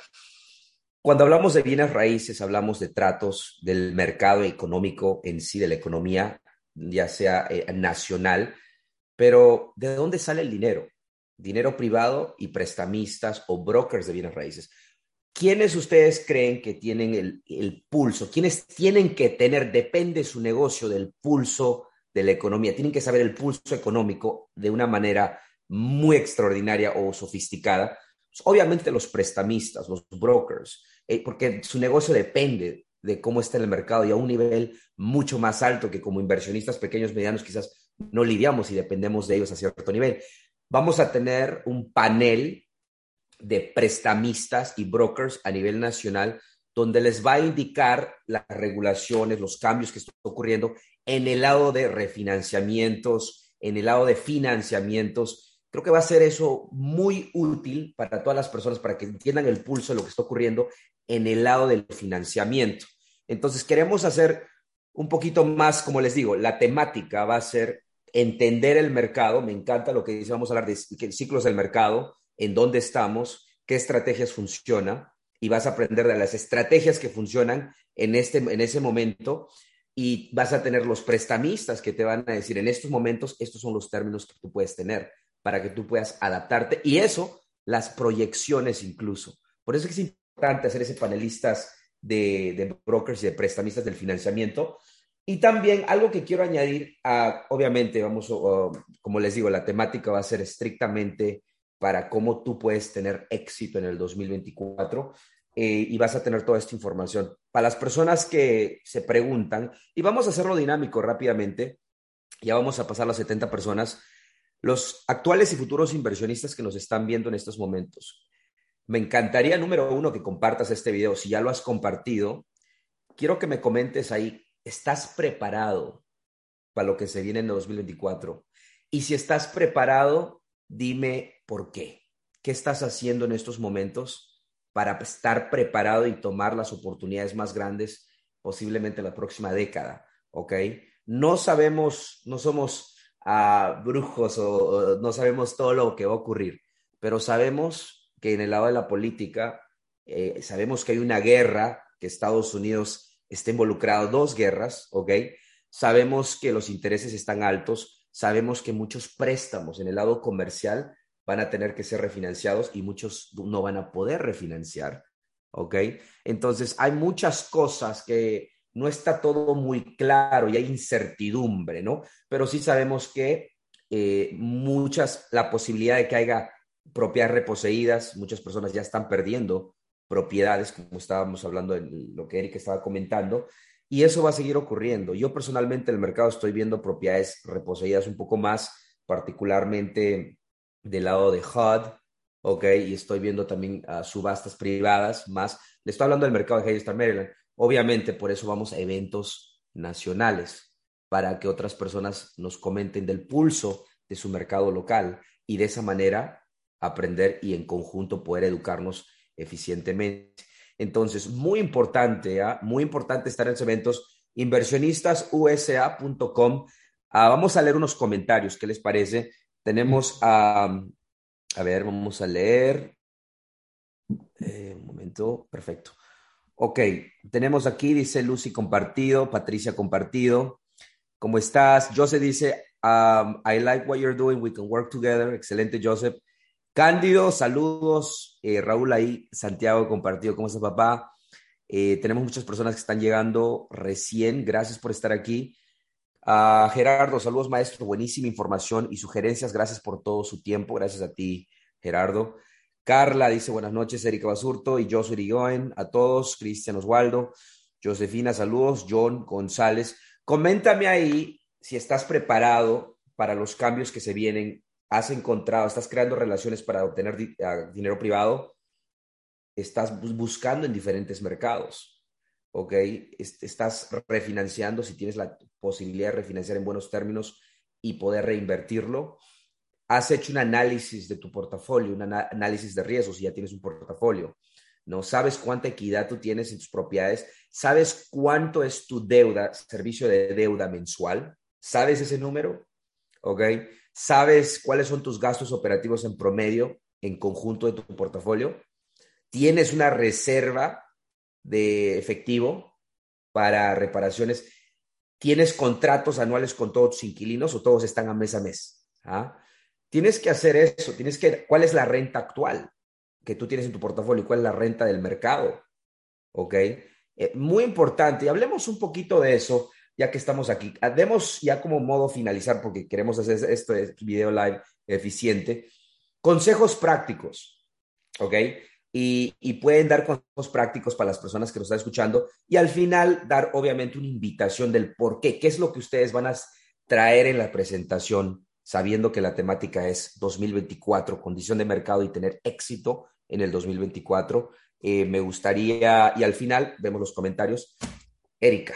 cuando hablamos de bienes raíces, hablamos de tratos del mercado económico en sí, de la economía, ya sea eh, nacional, pero ¿de dónde sale el dinero? Dinero privado y prestamistas o brokers de bienes raíces. ¿Quiénes ustedes creen que tienen el, el pulso? ¿Quiénes tienen que tener, depende su negocio del pulso de la economía? Tienen que saber el pulso económico de una manera muy extraordinaria o sofisticada. Pues, obviamente los prestamistas, los brokers, eh, porque su negocio depende de cómo está el mercado y a un nivel mucho más alto que como inversionistas pequeños, medianos, quizás no lidiamos y dependemos de ellos a cierto nivel. Vamos a tener un panel de prestamistas y brokers a nivel nacional donde les va a indicar las regulaciones, los cambios que están ocurriendo en el lado de refinanciamientos, en el lado de financiamientos. Creo que va a ser eso muy útil para todas las personas, para que entiendan el pulso de lo que está ocurriendo en el lado del financiamiento. Entonces, queremos hacer un poquito más, como les digo, la temática va a ser entender el mercado. Me encanta lo que dice, vamos a hablar de ciclos del mercado, en dónde estamos, qué estrategias funcionan, y vas a aprender de las estrategias que funcionan en, este, en ese momento y vas a tener los prestamistas que te van a decir en estos momentos, estos son los términos que tú puedes tener para que tú puedas adaptarte y eso, las proyecciones incluso. Por eso es importante hacer ese panelistas de, de brokers y de prestamistas del financiamiento. Y también algo que quiero añadir, a, obviamente, vamos, como les digo, la temática va a ser estrictamente para cómo tú puedes tener éxito en el 2024 eh, y vas a tener toda esta información. Para las personas que se preguntan, y vamos a hacerlo dinámico rápidamente, ya vamos a pasar las 70 personas, los actuales y futuros inversionistas que nos están viendo en estos momentos. Me encantaría, número uno, que compartas este video. Si ya lo has compartido, quiero que me comentes ahí, ¿estás preparado para lo que se viene en el 2024? Y si estás preparado, dime por qué. ¿Qué estás haciendo en estos momentos para estar preparado y tomar las oportunidades más grandes posiblemente la próxima década? ¿Ok? No sabemos, no somos uh, brujos o, no sabemos todo lo que va a ocurrir, pero sabemos que en el lado de la política, eh, sabemos que hay una guerra, que Estados Unidos está involucrado, dos guerras, ¿ok? Sabemos que los intereses están altos, sabemos que muchos préstamos en el lado comercial van a tener que ser refinanciados y muchos no van a poder refinanciar, ¿ok? Entonces hay muchas cosas que no está todo muy claro y hay incertidumbre, ¿no? Pero sí sabemos que eh, muchas, la posibilidad de que haya propiedades reposeídas, muchas personas ya están perdiendo propiedades, como estábamos hablando en lo que Eric estaba comentando, y eso va a seguir ocurriendo. Yo personalmente en el mercado estoy viendo propiedades reposeídas un poco más, particularmente del lado de HUD, ¿ok? Y estoy viendo también subastas privadas más. Le estoy hablando del mercado de Hagerstown, Maryland. Obviamente, por eso vamos a eventos nacionales, para que otras personas nos comenten del pulso de su mercado local y de esa manera aprender y en conjunto poder educarnos eficientemente. Entonces, muy importante, ¿ah? muy importante estar en esos eventos. Inversionistasusa.com. Ah, vamos a leer unos comentarios, ¿qué les parece? Tenemos a, a ver, vamos a leer. Eh, un momento, perfecto. Ok, tenemos aquí, dice Lucy compartido, Patricia compartido. ¿Cómo estás? Joseph dice, um, I like what you're doing, we can work together. Excelente, Joseph. Cándido, saludos. Eh, Raúl ahí, Santiago compartido. ¿Cómo estás, papá? Eh, tenemos muchas personas que están llegando recién. Gracias por estar aquí. Gerardo, saludos, maestro. Buenísima información y sugerencias. Gracias por todo su tiempo. Gracias a ti, Gerardo. Carla dice buenas noches, Erika Basurto y soy Irigoyen. A todos, Cristian Osvaldo. Josefina, saludos. John González. Coméntame ahí si estás preparado para los cambios que se vienen has encontrado, estás creando relaciones para obtener dinero privado, estás buscando en diferentes mercados, ¿ok? Estás refinanciando si tienes la posibilidad de refinanciar en buenos términos y poder reinvertirlo. Has hecho un análisis de tu portafolio, un análisis de riesgos si ya tienes un portafolio. ¿no? Sabes cuánta equidad tú tienes en tus propiedades, sabes cuánto es tu deuda, servicio de deuda mensual, sabes ese número, ¿ok? ¿Sabes cuáles son tus gastos operativos en promedio en conjunto de tu portafolio? ¿Tienes una reserva de efectivo para reparaciones? ¿Tienes contratos anuales con todos tus inquilinos o todos están a mes a mes? ¿Ah? Tienes que hacer eso. Tienes que, ¿cuál es la renta actual que tú tienes en tu portafolio? ¿Cuál es la renta del mercado? ¿Ok? Eh, muy importante. Hablemos un poquito de eso ya que estamos aquí, demos ya como modo finalizar, porque queremos hacer este video live eficiente, consejos prácticos, ¿ok? y, y, pueden dar consejos prácticos para las personas que nos están escuchando y al final dar obviamente una invitación del por qué, qué es lo que ustedes van a traer en la presentación, sabiendo que la temática es 2024, condición de mercado y tener éxito en el 2024. Eh, me gustaría, y al final vemos los comentarios. Erika,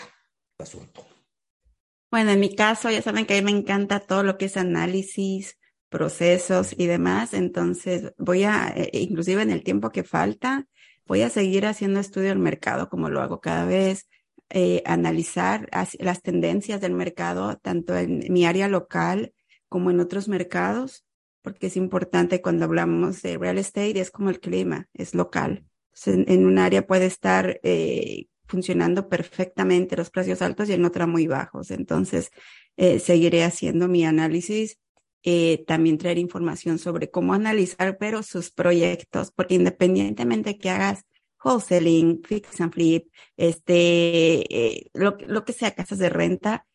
Bueno, en mi caso, ya saben que a mí me encanta todo lo que es análisis, procesos y demás. Entonces, voy a, eh, inclusive en el tiempo que falta, voy a seguir haciendo estudio del mercado como lo hago cada vez, eh, analizar las tendencias del mercado, tanto en mi área local como en otros mercados, porque es importante cuando hablamos de real estate, es como el clima, es local. en, un área puede estar eh, funcionando perfectamente los precios altos y en otra muy bajos. Entonces, eh, seguiré haciendo mi análisis. Eh, también traer información sobre cómo analizar, pero sus proyectos, porque independientemente que hagas wholesaling, fix and flip, este, eh, lo, lo, que sea casas de renta,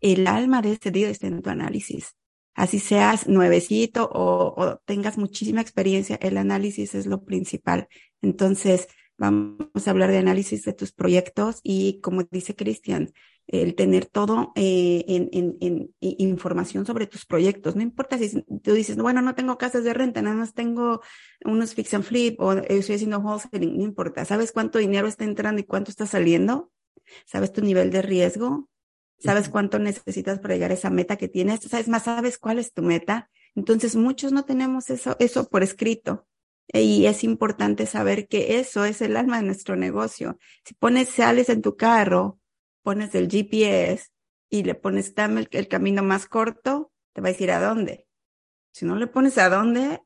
el alma de este día está en tu análisis. Así seas nuevecito o, o tengas muchísima experiencia, el análisis es lo principal. Entonces, Vamos a hablar de análisis de tus proyectos y, como dice Cristian, el tener todo eh, en, en, en, información sobre tus proyectos. No importa si tú dices, bueno, no tengo casas de renta, nada más tengo unos fix and flip o estoy haciendo wholesaling, no importa. ¿Sabes cuánto dinero está entrando y cuánto está saliendo? ¿Sabes tu nivel de riesgo? ¿Sabes cuánto necesitas para llegar a esa meta que tienes? ¿Sabes más? ¿Sabes cuál es tu meta? Entonces, muchos no tenemos eso, eso por escrito. Y es importante saber que eso es el alma de nuestro negocio. Si pones, sales en tu carro, pones el GPS y le pones el, camino más corto, te va a decir a dónde. Si no le pones a dónde,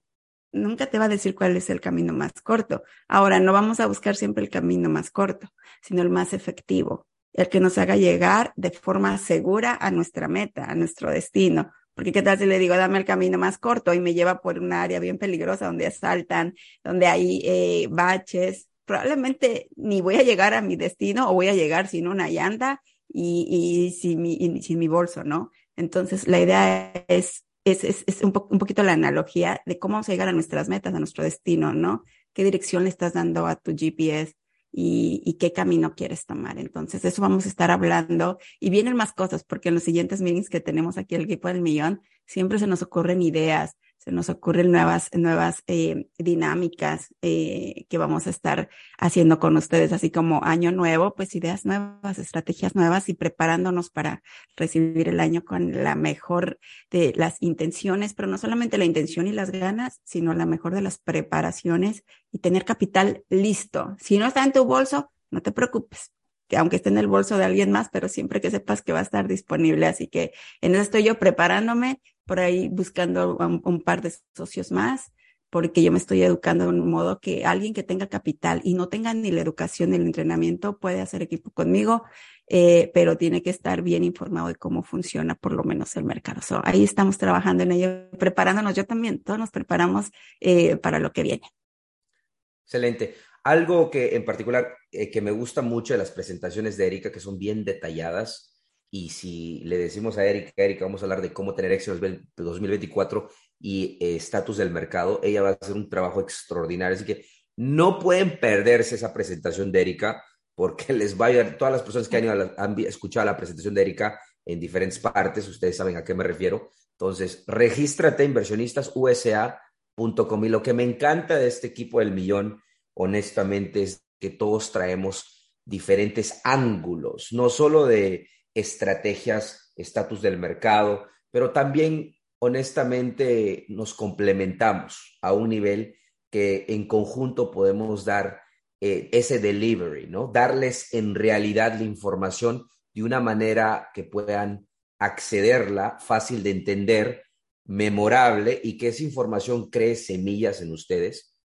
nunca te va a decir cuál es el camino más corto. Ahora, no vamos a buscar siempre el camino más corto, sino el más efectivo, el que nos haga llegar de forma segura a nuestra meta, a nuestro destino, porque qué tal si le digo, dame el camino más corto y me lleva por un área bien peligrosa donde asaltan, donde hay eh, baches. Probablemente ni voy a llegar a mi destino o voy a llegar sin una llanta y, y sin, mi, y, bolso, ¿no? Entonces, la idea es, es, es, es un poquito la analogía de cómo vamos a llegar a nuestras metas, a nuestro destino, ¿no? ¿Qué dirección le estás dando a tu GPS? Y, qué camino quieres tomar. Entonces, eso vamos a estar hablando y vienen más cosas porque en los siguientes meetings que tenemos aquí el equipo del millón, siempre se nos ocurren ideas, se nos ocurren nuevas, nuevas eh, dinámicas eh, que vamos a estar haciendo con ustedes, así como año nuevo, pues ideas nuevas, estrategias nuevas y preparándonos para recibir el año con la mejor de las intenciones, pero no solamente la intención y las ganas, sino la mejor de las preparaciones y tener capital listo. Si no está en tu bolso, no te preocupes que aunque esté en el bolso de alguien más, pero siempre que sepas que va a estar disponible. Así que en eso estoy yo preparándome, por ahí buscando un, par de socios más, porque yo me estoy educando de un modo que alguien que tenga capital y no tenga ni la educación ni el entrenamiento puede hacer equipo conmigo, eh, pero tiene que estar bien informado de cómo funciona por lo menos el mercado. ahí estamos trabajando en ello, preparándonos. Yo también, todos nos preparamos eh, para lo que viene. Excelente. Algo que en particular eh, que me gusta mucho de las presentaciones de Erika, que son bien detalladas, y si le decimos a Erika, Erika, vamos a hablar de cómo tener éxito en 2024 y eh, estatus del mercado, ella va a hacer un trabajo extraordinario. Así que no pueden perderse esa presentación de Erika, porque les va a ayudar. Todas las personas que han, han escuchado la presentación de Erika en diferentes partes, ustedes saben a qué me refiero. Entonces, regístrate inversionistasusa.com. Y lo que me encanta de este equipo del millón honestamente, es que todos traemos diferentes ángulos, no solo de estrategias, estatus del mercado, pero también, honestamente, nos complementamos a un nivel que en conjunto podemos dar eh, ese delivery, ¿no? Darles en realidad la información de una manera que puedan accederla, fácil de entender, memorable y que esa información cree semillas en ustedes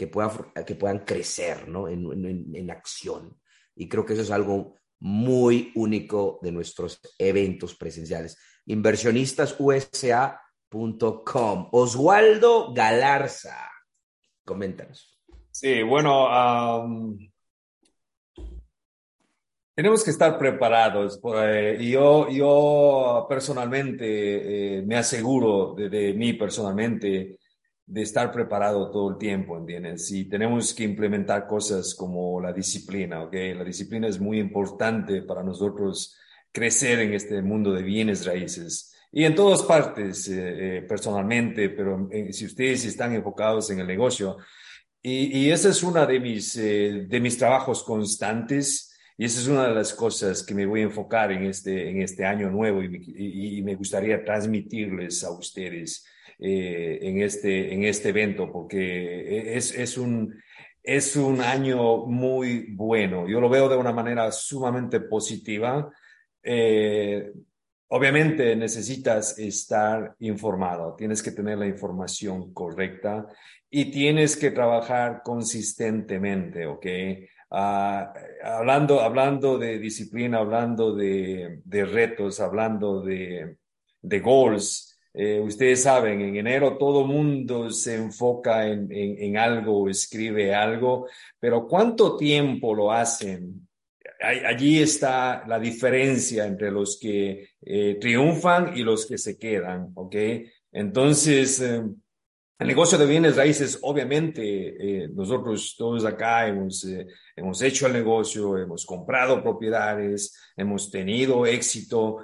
que, puedan, que puedan crecer ¿no? en, en, acción. Y creo que eso es algo muy único de nuestros eventos presenciales. Inversionistasusa.com. Oswaldo Galarza, coméntanos. Sí, bueno, tenemos que estar preparados. Eh, y yo, yo personalmente eh, me aseguro de, de, mí personalmente de estar preparado todo el tiempo, ¿entiendes? Y tenemos que implementar cosas como la disciplina, ¿ok? La disciplina es muy importante para nosotros crecer en este mundo de bienes raíces. Y en todas partes, eh, eh, personalmente, pero si ustedes están enfocados en el negocio, y, y esa es una de mis, eh, de mis trabajos constantes, y esa es una de las cosas que me voy a enfocar en este, en este año nuevo y me gustaría transmitirles a ustedes eh, en, este, en este evento, porque es, es, un, es un año muy bueno. Yo lo veo de una manera sumamente positiva. Eh, obviamente necesitas estar informado, tienes que tener la información correcta y tienes que trabajar consistentemente, ¿ok? Uh, hablando, hablando de disciplina, hablando de, de retos, hablando de, de goals, eh, ustedes saben, en enero todo mundo se enfoca en, en, algo, escribe algo, pero ¿cuánto tiempo lo hacen? Allí está la diferencia entre los que eh, triunfan y los que se quedan, ¿ok? Entonces, eh, el negocio de bienes raíces, obviamente, nosotros todos acá hemos, hemos hecho el negocio, hemos comprado propiedades, hemos tenido éxito,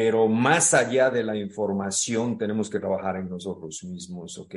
pero más allá de la información tenemos que trabajar en nosotros mismos, ¿ok?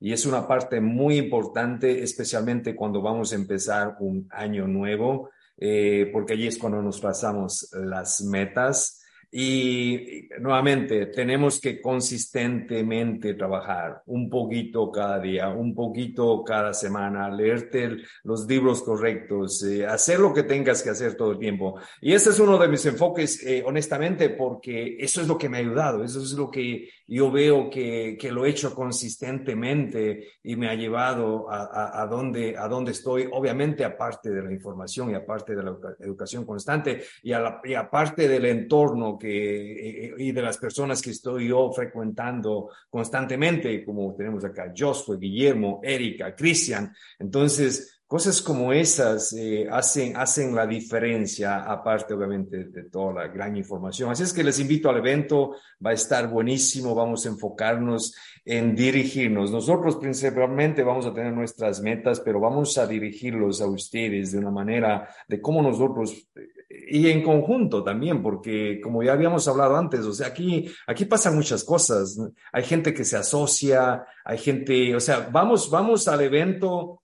Y es una parte muy importante, especialmente cuando vamos a empezar un año nuevo, eh, porque allí es cuando nos pasamos las metas y nuevamente, tenemos que consistentemente trabajar un poquito cada día, un poquito cada semana, leerte los libros correctos, eh, hacer lo que tengas que hacer todo el tiempo. Y ese es uno de mis enfoques, eh, honestamente, porque eso es lo que me ha ayudado, eso es lo que yo veo que, que lo he hecho consistentemente y me ha llevado a, a, a, donde, a donde estoy, obviamente aparte de la información y aparte de la educación constante y, a la, y aparte del entorno que, y de las personas que estoy yo frecuentando constantemente, como tenemos acá Josué, Guillermo, Erika, Cristian. Entonces, cosas como esas eh, hacen, hacen la diferencia, aparte obviamente de toda la gran información. Así es que les invito al evento, va a estar buenísimo, vamos a enfocarnos en dirigirnos. Nosotros principalmente vamos a tener nuestras metas, pero vamos a dirigirlos a ustedes de una manera de cómo nosotros y en conjunto también, porque como ya habíamos hablado antes, o sea, aquí, aquí pasan muchas cosas. Hay gente que se asocia, hay gente, o sea, vamos, vamos al evento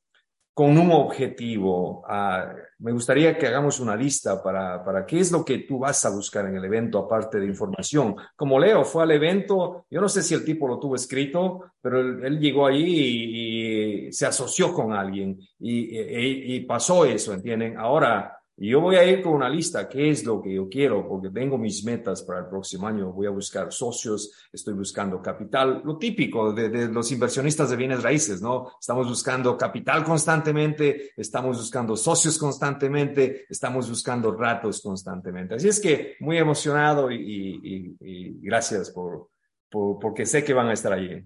con un objetivo. Uh, me gustaría que hagamos una lista para, para qué es lo que tú vas a buscar en el evento, aparte de información. Como Leo fue al evento, yo no sé si el tipo lo tuvo escrito, pero él, llegó ahí y, y, se asoció con alguien y, y, y pasó eso, ¿entienden? Ahora, y yo voy a ir con una lista, qué es lo que yo quiero, porque tengo mis metas para el próximo año. Voy a buscar socios, estoy buscando capital, lo típico de, de, los inversionistas de bienes raíces, ¿no? Estamos buscando capital constantemente, estamos buscando socios constantemente, estamos buscando ratos constantemente. Así es que muy emocionado y, y, y gracias por, por, porque sé que van a estar allí.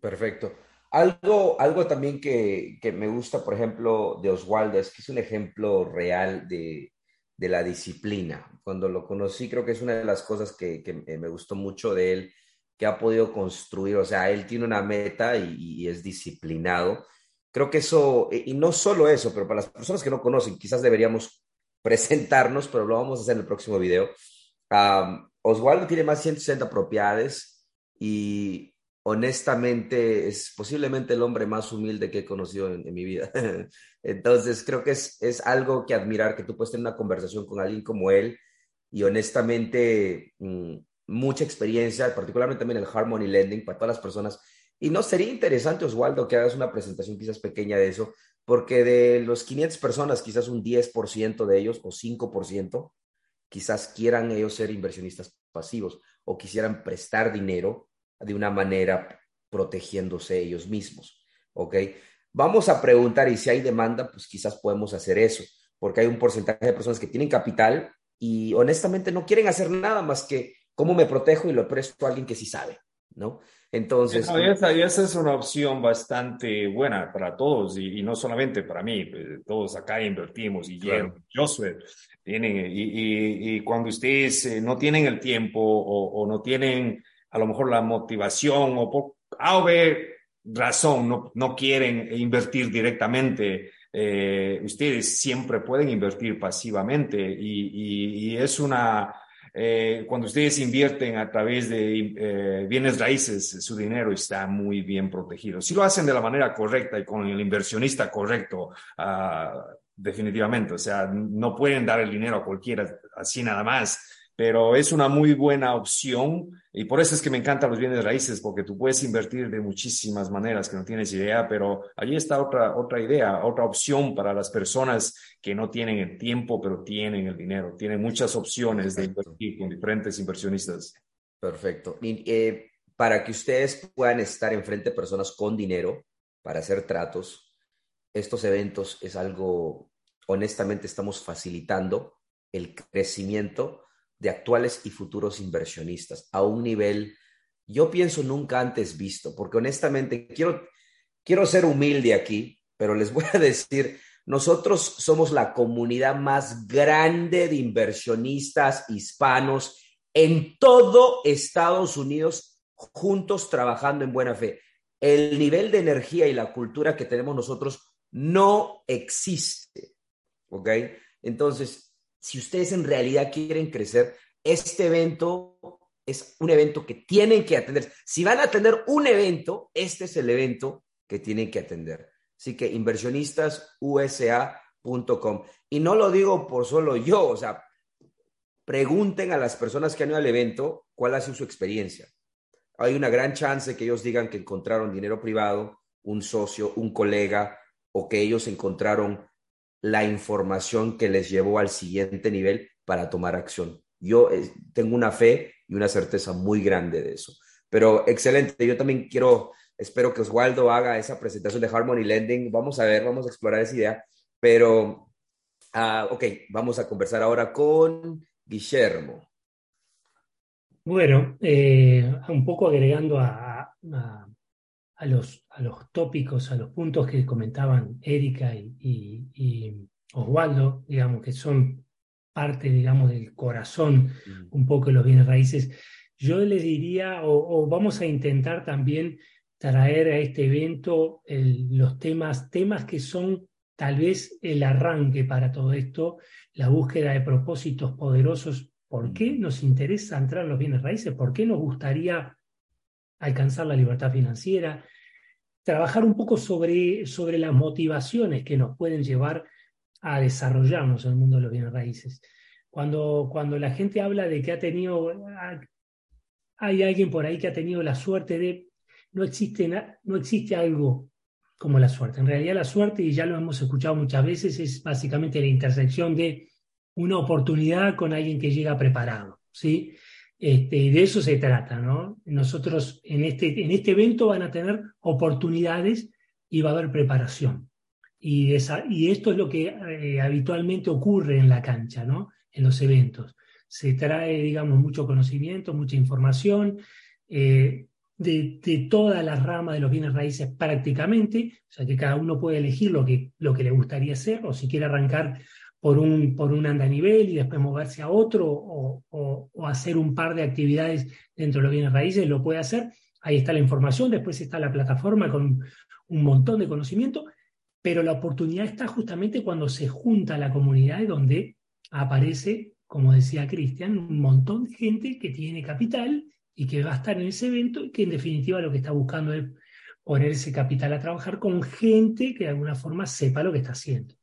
Perfecto. Algo, algo también que, que, me gusta, por ejemplo, de Oswaldo es que es un ejemplo real de, de, la disciplina. Cuando lo conocí, creo que es una de las cosas que, que, me gustó mucho de él, que ha podido construir. O sea, él tiene una meta y, y es disciplinado. Creo que eso, y no solo eso, pero para las personas que no conocen, quizás deberíamos presentarnos, pero lo vamos a hacer en el próximo video. Um, Oswaldo tiene más de 160 propiedades y honestamente es posiblemente el hombre más humilde que he conocido en, mi vida. Entonces creo que es, es, algo que admirar, que tú puedes tener una conversación con alguien como él y honestamente mmm, mucha experiencia, particularmente también el Harmony Lending para todas las personas. Y no sería interesante, Oswaldo, que hagas una presentación quizás pequeña de eso, porque de los 500 personas, quizás un 10% de ellos o 5%, quizás quieran ellos ser inversionistas pasivos o quisieran prestar dinero de una manera protegiéndose ellos mismos. ¿Ok? Vamos a preguntar y si hay demanda, pues quizás podemos hacer eso, porque hay un porcentaje de personas que tienen capital y honestamente no quieren hacer nada más que cómo me protejo y lo presto a alguien que sí sabe, ¿no? Entonces... esa, esa, es una opción bastante buena para todos y, y no solamente para mí, pues, todos acá invertimos y claro. Josué tienen, y, y, y, cuando ustedes eh, no tienen el tiempo o, o no tienen a lo mejor la motivación o por A o B, razón no, no quieren invertir directamente, eh, ustedes siempre pueden invertir pasivamente y, es una, eh, cuando ustedes invierten a través de eh, bienes raíces, su dinero está muy bien protegido. Si lo hacen de la manera correcta y con el inversionista correcto, uh, definitivamente, o sea, no pueden dar el dinero a cualquiera así nada más pero es una muy buena opción y por eso es que me encantan los bienes raíces, porque tú puedes invertir de muchísimas maneras que no tienes idea, pero allí está otra, otra idea, otra opción para las personas que no tienen el tiempo, pero tienen el dinero. Tienen muchas opciones de invertir con diferentes inversionistas. Perfecto. Y, eh, para que ustedes puedan estar enfrente de personas con dinero para hacer tratos, estos eventos es algo, honestamente, estamos facilitando el crecimiento de actuales y futuros inversionistas a un nivel, yo pienso, nunca antes visto, porque honestamente quiero, quiero ser humilde aquí, pero les voy a decir, nosotros somos la comunidad más grande de inversionistas hispanos en todo Estados Unidos, juntos trabajando en buena fe. El nivel de energía y la cultura que tenemos nosotros no existe. ¿Ok? Entonces, si ustedes en realidad quieren crecer, este evento es un evento que tienen que atender. Si van a atender un evento, este es el evento que tienen que atender. Así que inversionistasusa.com. Y no lo digo por solo yo, o sea, pregunten a las personas que han ido al evento cuál ha sido su experiencia. Hay una gran chance que ellos digan que encontraron dinero privado, un socio, un colega, o que ellos encontraron la información que les llevó al siguiente nivel para tomar acción. Yo eh, tengo una fe y una certeza muy grande de eso. Pero excelente, yo también quiero, espero que Oswaldo haga esa presentación de Harmony Lending. Vamos a ver, vamos a explorar esa idea. Pero, uh, ok, vamos a conversar ahora con Guillermo. Bueno, eh, un poco agregando a, a los, a los tópicos, a los puntos que comentaban Erika y, Oswaldo, digamos, que son parte, digamos, del corazón mm. un poco de los bienes raíces, yo les diría, o, vamos a intentar también traer a este evento los temas, temas que son tal vez el arranque para todo esto, la búsqueda de propósitos poderosos. ¿Por qué mm. nos interesa entrar en los bienes raíces? ¿Por qué nos gustaría alcanzar la libertad financiera, trabajar un poco sobre, sobre las motivaciones que nos pueden llevar a desarrollarnos en el mundo de los bienes raíces. Cuando, cuando la gente habla de que ha tenido, hay alguien por ahí que ha tenido la suerte de, no existe, no existe algo como la suerte. En realidad la suerte, y ya lo hemos escuchado muchas veces, es básicamente la intersección de una oportunidad con alguien que llega preparado. ¿sí? Este, y de eso se trata, ¿no? Nosotros en este, en este evento van a tener oportunidades y va a haber preparación. Y, y esto es lo que eh, habitualmente ocurre en la cancha, ¿no? En los eventos. Se trae, digamos, mucho conocimiento, mucha información eh, de, de todas las ramas de los bienes raíces prácticamente, o sea que cada uno puede elegir lo que, lo que le gustaría hacer o si quiere arrancar por un, por un andanivel y después moverse a otro o, hacer un par de actividades dentro de los bienes raíces, lo puede hacer. Ahí está la información, después está la plataforma con un montón de conocimiento, pero la oportunidad está justamente cuando se junta la comunidad y donde aparece, como decía Cristian, un montón de gente que tiene capital y que va a estar en ese evento y que en definitiva lo que está buscando es poner ese capital a trabajar con gente que de alguna forma sepa lo que está haciendo.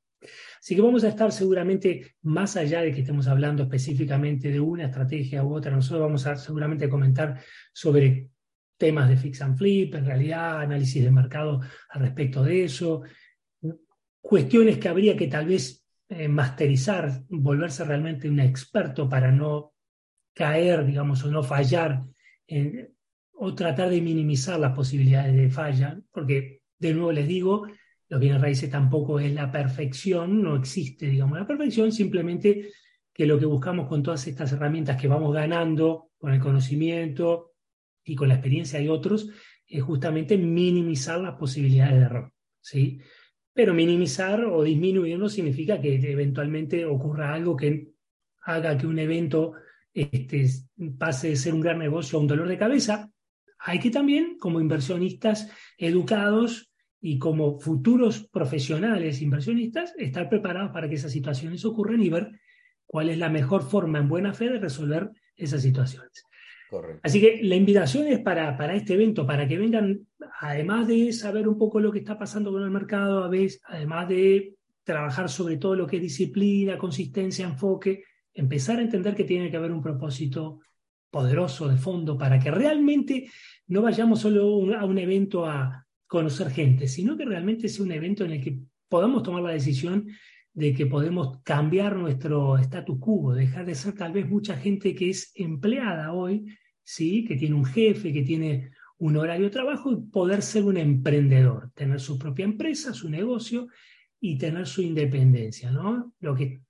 Así que vamos a estar seguramente más allá de que estemos hablando específicamente de una estrategia u otra, nosotros vamos a seguramente comentar sobre temas de fix and flip, en realidad análisis de mercado al respecto de eso, cuestiones que habría que tal vez eh, masterizar, volverse realmente un experto para no caer, digamos, o no fallar, o tratar de minimizar las posibilidades de falla, porque de nuevo les digo, los bienes raíces tampoco es la perfección, no existe, digamos, la perfección, simplemente que lo que buscamos con todas estas herramientas que vamos ganando, con el conocimiento y con la experiencia de otros, es justamente minimizar las posibilidades de error, ¿sí? Pero minimizar o disminuir no significa que eventualmente ocurra algo que haga que un evento este, pase de ser un gran negocio a un dolor de cabeza. hay que también, como inversionistas educados y como futuros profesionales inversionistas, estar preparados para que esas situaciones ocurran y ver cuál es la mejor forma en buena fe de resolver esas situaciones. Así que la invitación es para, para este evento, para que vengan, además de saber un poco lo que está pasando con el mercado, a veces, además de trabajar sobre todo lo que es disciplina, consistencia, enfoque, empezar a entender que tiene que haber un propósito poderoso de fondo para que realmente no vayamos solo a un evento a conocer gente, sino que realmente sea un evento en el que podamos tomar la decisión de que podemos cambiar nuestro status quo, dejar de ser tal vez mucha gente que es empleada hoy, ¿sí? que tiene un jefe, que tiene un horario de trabajo y poder ser un emprendedor, tener su propia empresa, su negocio y tener su independencia, ¿no? Lo que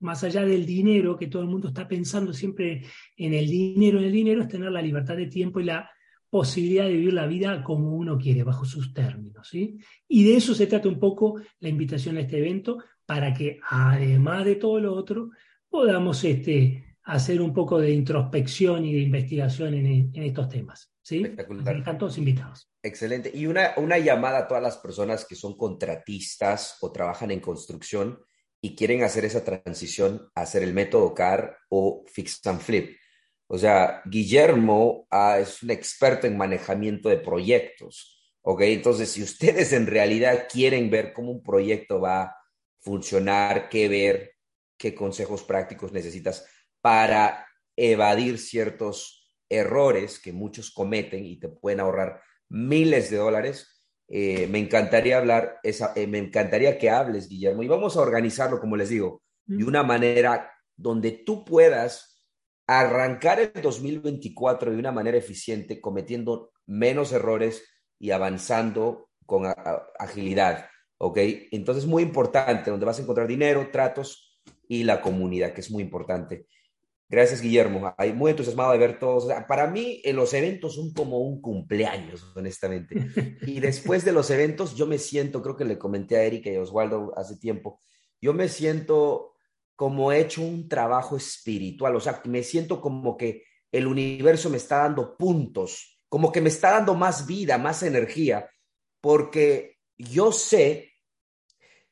más allá del dinero, que todo el mundo está pensando siempre en el dinero, en el dinero, es tener la libertad de tiempo y la posibilidad de vivir la vida como uno quiere, bajo sus términos. ¿sí? Y de eso se trata un poco la invitación a este evento, para que además de todo lo otro, podamos este, hacer un poco de introspección y de investigación en, estos temas. ¿sí? Espectacular. Están todos invitados. Excelente. Y una, una llamada a todas las personas que son contratistas o trabajan en construcción y quieren hacer esa transición a hacer el método CAR o Fix and Flip. O sea, Guillermo ah, es un experto en manejamiento de proyectos. ¿Ok? Entonces, si ustedes en realidad quieren ver cómo un proyecto va a funcionar, qué ver, qué consejos prácticos necesitas para evadir ciertos errores que muchos cometen y te pueden ahorrar miles de dólares, eh, me encantaría hablar, esa, eh, me encantaría que hables, Guillermo, y vamos a organizarlo, como les digo, de una manera donde tú puedas arrancar el 2024 de una manera eficiente, cometiendo menos errores y avanzando con agilidad, ¿ok? Entonces, muy importante, donde vas a encontrar dinero, tratos y la comunidad, que es muy importante. Gracias, Guillermo. Hay muy entusiasmado de ver todos. para mí, en los eventos son como un cumpleaños, honestamente. Y después de los eventos, yo me siento, creo que le comenté a Erika y a Osvaldo hace tiempo, yo me siento como he hecho un trabajo espiritual. O sea, me siento como que el universo me está dando puntos, como que me está dando más vida, más energía, porque yo sé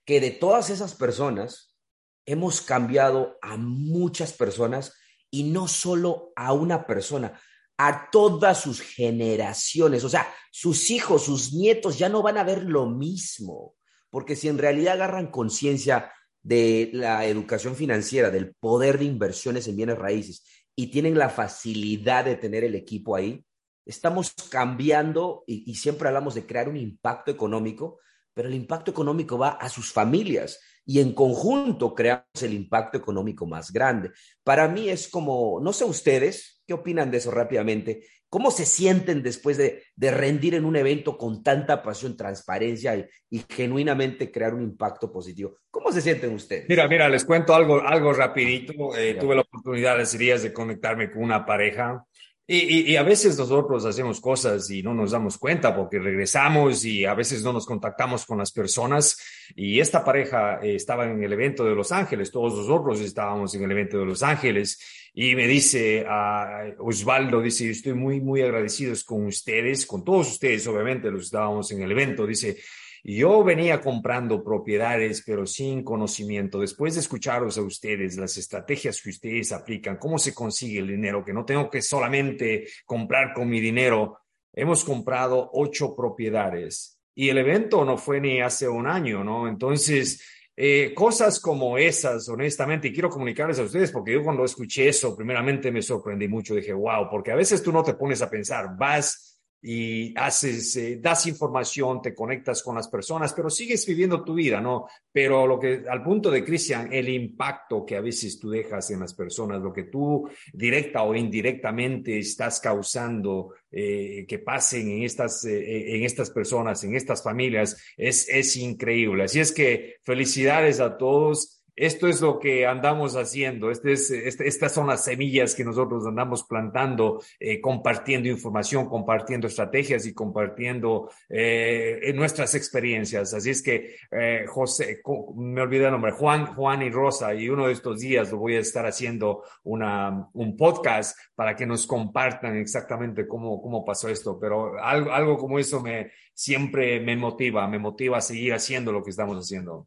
que de todas esas personas hemos cambiado a muchas personas y no solo a una persona, a todas sus generaciones. O sea, sus hijos, sus nietos ya no van a ver lo mismo, porque si en realidad agarran conciencia de la educación financiera, del poder de inversiones en bienes raíces y tienen la facilidad de tener el equipo ahí, estamos cambiando y, siempre hablamos de crear un impacto económico, pero el impacto económico va a sus familias y en conjunto creamos el impacto económico más grande. Para mí es como, no sé ustedes, ¿qué opinan de eso rápidamente? ¿Cómo se sienten después de, rendir en un evento con tanta pasión, transparencia y, genuinamente crear un impacto positivo? ¿Cómo se sienten ustedes? Mira, mira, les cuento algo, algo rapidito. Eh, tuve la oportunidad hace días de conectarme con una pareja y, a veces nosotros hacemos cosas y no nos damos cuenta porque regresamos y a veces no nos contactamos con las personas. Y esta pareja eh, estaba en el evento de Los Ángeles, todos nosotros estábamos en el evento de Los Ángeles. Y me dice a Osvaldo, dice, estoy muy, muy agradecidos con ustedes, con todos ustedes, obviamente, los estábamos en el evento. Dice, yo venía comprando propiedades, pero sin conocimiento. Después de escucharos a ustedes, las estrategias que ustedes aplican, cómo se consigue el dinero, que no tengo que solamente comprar con mi dinero. Hemos comprado ocho propiedades y el evento no fue ni hace un año, ¿no? Entonces, eh, cosas como esas, honestamente, y quiero comunicarles a ustedes, porque yo cuando escuché eso, primeramente me sorprendí mucho, dije, wow, porque a veces tú no te pones a pensar, vas y haces, eh, das información, te conectas con las personas, pero sigues viviendo tu vida, ¿no? Pero lo que, al punto de Cristian, el impacto que a veces tú dejas en las personas, lo que tú directa o indirectamente estás causando eh, que pasen en estas, eh, en estas personas, en estas familias, es, es increíble. Así es que felicidades a todos. Esto es lo que andamos haciendo, este es, este, estas son las semillas que nosotros andamos plantando, eh, compartiendo información, compartiendo estrategias y compartiendo eh, nuestras experiencias. Así es que, eh, José, me olvidé el nombre, Juan, Juan y Rosa, y uno de estos días lo voy a estar haciendo una, un podcast para que nos compartan exactamente cómo, cómo pasó esto, pero algo, algo como eso me, siempre me motiva, me motiva a seguir haciendo lo que estamos haciendo.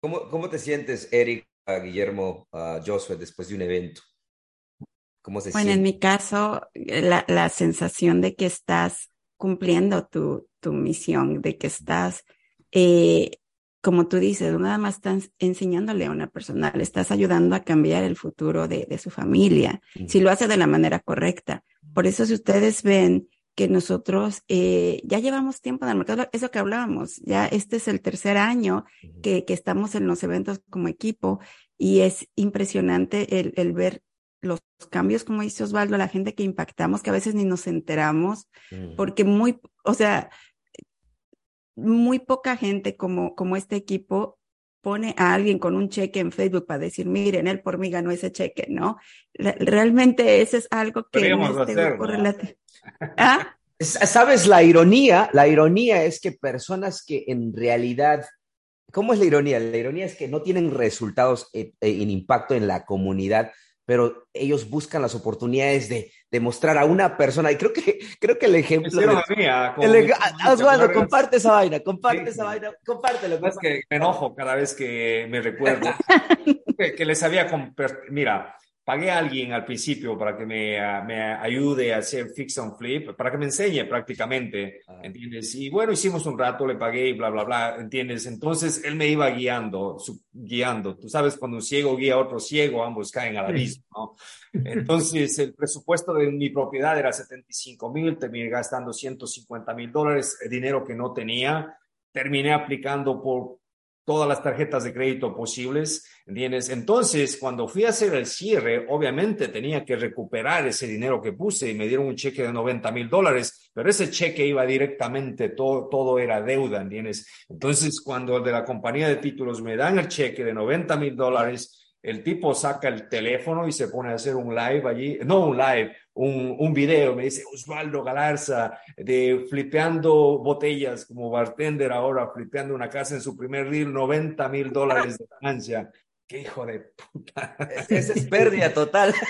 ¿Cómo, cómo te sientes, Eric, Guillermo, Josué, después de un evento? ¿Cómo se bueno, en mi caso, la, la, sensación de que estás cumpliendo tu, tu misión, de que estás, eh, como tú dices, nada más estás enseñándole a una persona, le estás ayudando a cambiar el futuro de, de su familia, si lo hace de la manera correcta. Por eso, si ustedes ven que nosotros eh, ya llevamos tiempo en el mercado, eso que hablábamos, ya este es el tercer año que, que estamos en los eventos como equipo y es impresionante el, el, ver los cambios, como dice Osvaldo, la gente que impactamos, que a veces ni nos enteramos, porque muy, o sea, muy poca gente como, como este equipo pone a alguien con un cheque en Facebook para decir, miren, él por mí ganó ese cheque, ¿no? Realmente eso es algo que en este grupo ¿Ah? ¿Sabes la ironía? La ironía es que personas que en realidad, ¿cómo es la ironía? La ironía es que no tienen resultados en, impacto en la comunidad, pero ellos buscan las oportunidades de demostrar a una persona, y creo que, creo que el ejemplo... De, Osvaldo, comparte esa vaina, comparte esa vaina, compártelo. Es que me enojo cada vez que me recuerdo. Que, que, les había... Mira, pagué a alguien al principio para que me, ah, me, ayude a hacer fix and flip, para que me enseñe prácticamente, ah. ¿entiendes? Y bueno, hicimos un rato, le pagué y bla, bla, bla, ¿entiendes? Entonces él me iba guiando, guiando. Tú sabes, cuando un ciego guía a otro ciego, ambos caen al abismo, ¿no? Entonces el presupuesto de mi propiedad era 75 mil, terminé gastando 150 mil dólares, dinero que no tenía. Terminé aplicando por todas las tarjetas de crédito posibles, ¿entiendes? Entonces, cuando fui a hacer el cierre, obviamente tenía que recuperar ese dinero que puse y me dieron un cheque de 90 mil dólares, pero ese cheque iba directamente, todo, todo era deuda, ¿entiendes? Entonces, cuando de la compañía de títulos me dan el cheque de 90 mil dólares, el tipo saca el teléfono y se pone a hacer un live allí, no un live, un, un video, me dice Osvaldo Galarza, de flipeando botellas como bartender ahora, flipeando una casa en su primer reel, 90 mil dólares de ganancia. ¡Qué hijo de puta! Esa es pérdida total.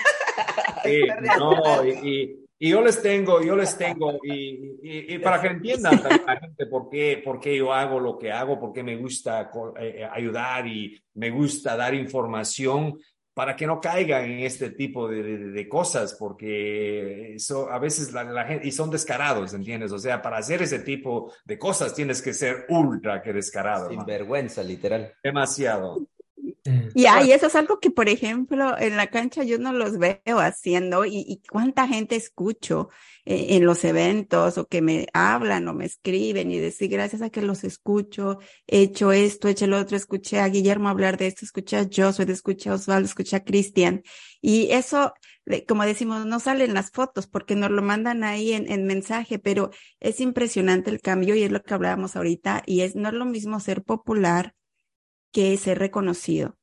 Sí, no, y, y yo les tengo, yo les tengo, y, y, para que entiendan la gente por qué, por qué yo hago lo que hago, por qué me gusta eh, eh, ayudar y me gusta dar información, para que no caigan en este tipo de, de, cosas, porque eso, a veces la, la, gente, y son descarados, ¿entiendes? O sea, para hacer ese tipo de cosas tienes que ser ultra que descarado. Sin vergüenza, literal. Demasiado. Y, y eso es algo que, por ejemplo, en la cancha yo no los veo haciendo y, cuánta gente escucho eh, en los eventos o que me hablan o me escriben y decir, gracias a que los escucho, he hecho esto, he hecho lo otro, escuché a Guillermo hablar de esto, escuché a Josué, escuché a Osvaldo, escuché a Cristian. Y eso, como decimos, no salen las fotos porque nos lo mandan ahí en mensaje, pero es impresionante el cambio y es lo que hablábamos ahorita y es no es lo mismo ser popular que ser reconocido,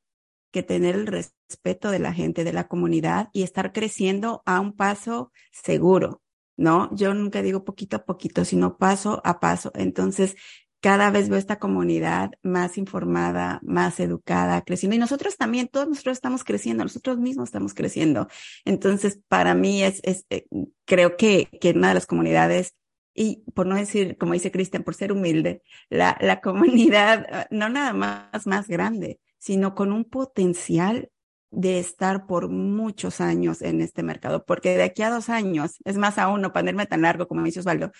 que tener el respeto de la gente, de la comunidad y estar creciendo a un paso seguro, ¿no? Yo nunca digo poquito a poquito, sino paso a paso. Entonces, cada vez veo esta comunidad más informada, más educada, creciendo. Y nosotros también, todos nosotros estamos creciendo, nosotros mismos estamos creciendo. Entonces, para mí es, es eh, creo que, que una de las comunidades y por no decir, como dice Cristian, por ser humilde, la, la comunidad no nada más más grande, sino con un potencial de estar por muchos años en este mercado, porque de aquí a dos años, es más aún, no ponerme tan largo como dice Osvaldo,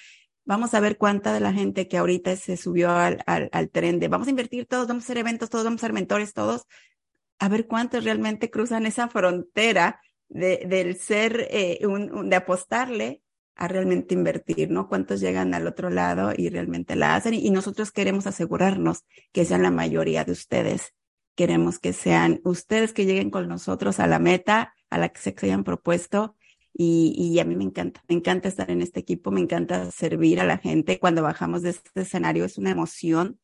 vamos a ver cuánta de la gente que ahorita se subió al, al, al tren de vamos a invertir todos, vamos a hacer eventos todos, vamos a ser mentores todos, a ver cuántos realmente cruzan esa frontera de, del ser, eh, un, de apostarle a realmente invertir, ¿no? ¿Cuántos llegan al otro lado y realmente la hacen? Y, nosotros queremos asegurarnos que sean la mayoría de ustedes. Queremos que sean ustedes que lleguen con nosotros a la meta a la que se hayan propuesto. Y, y a mí me encanta, me encanta estar en este equipo, me encanta servir a la gente. Cuando bajamos de este escenario es una emoción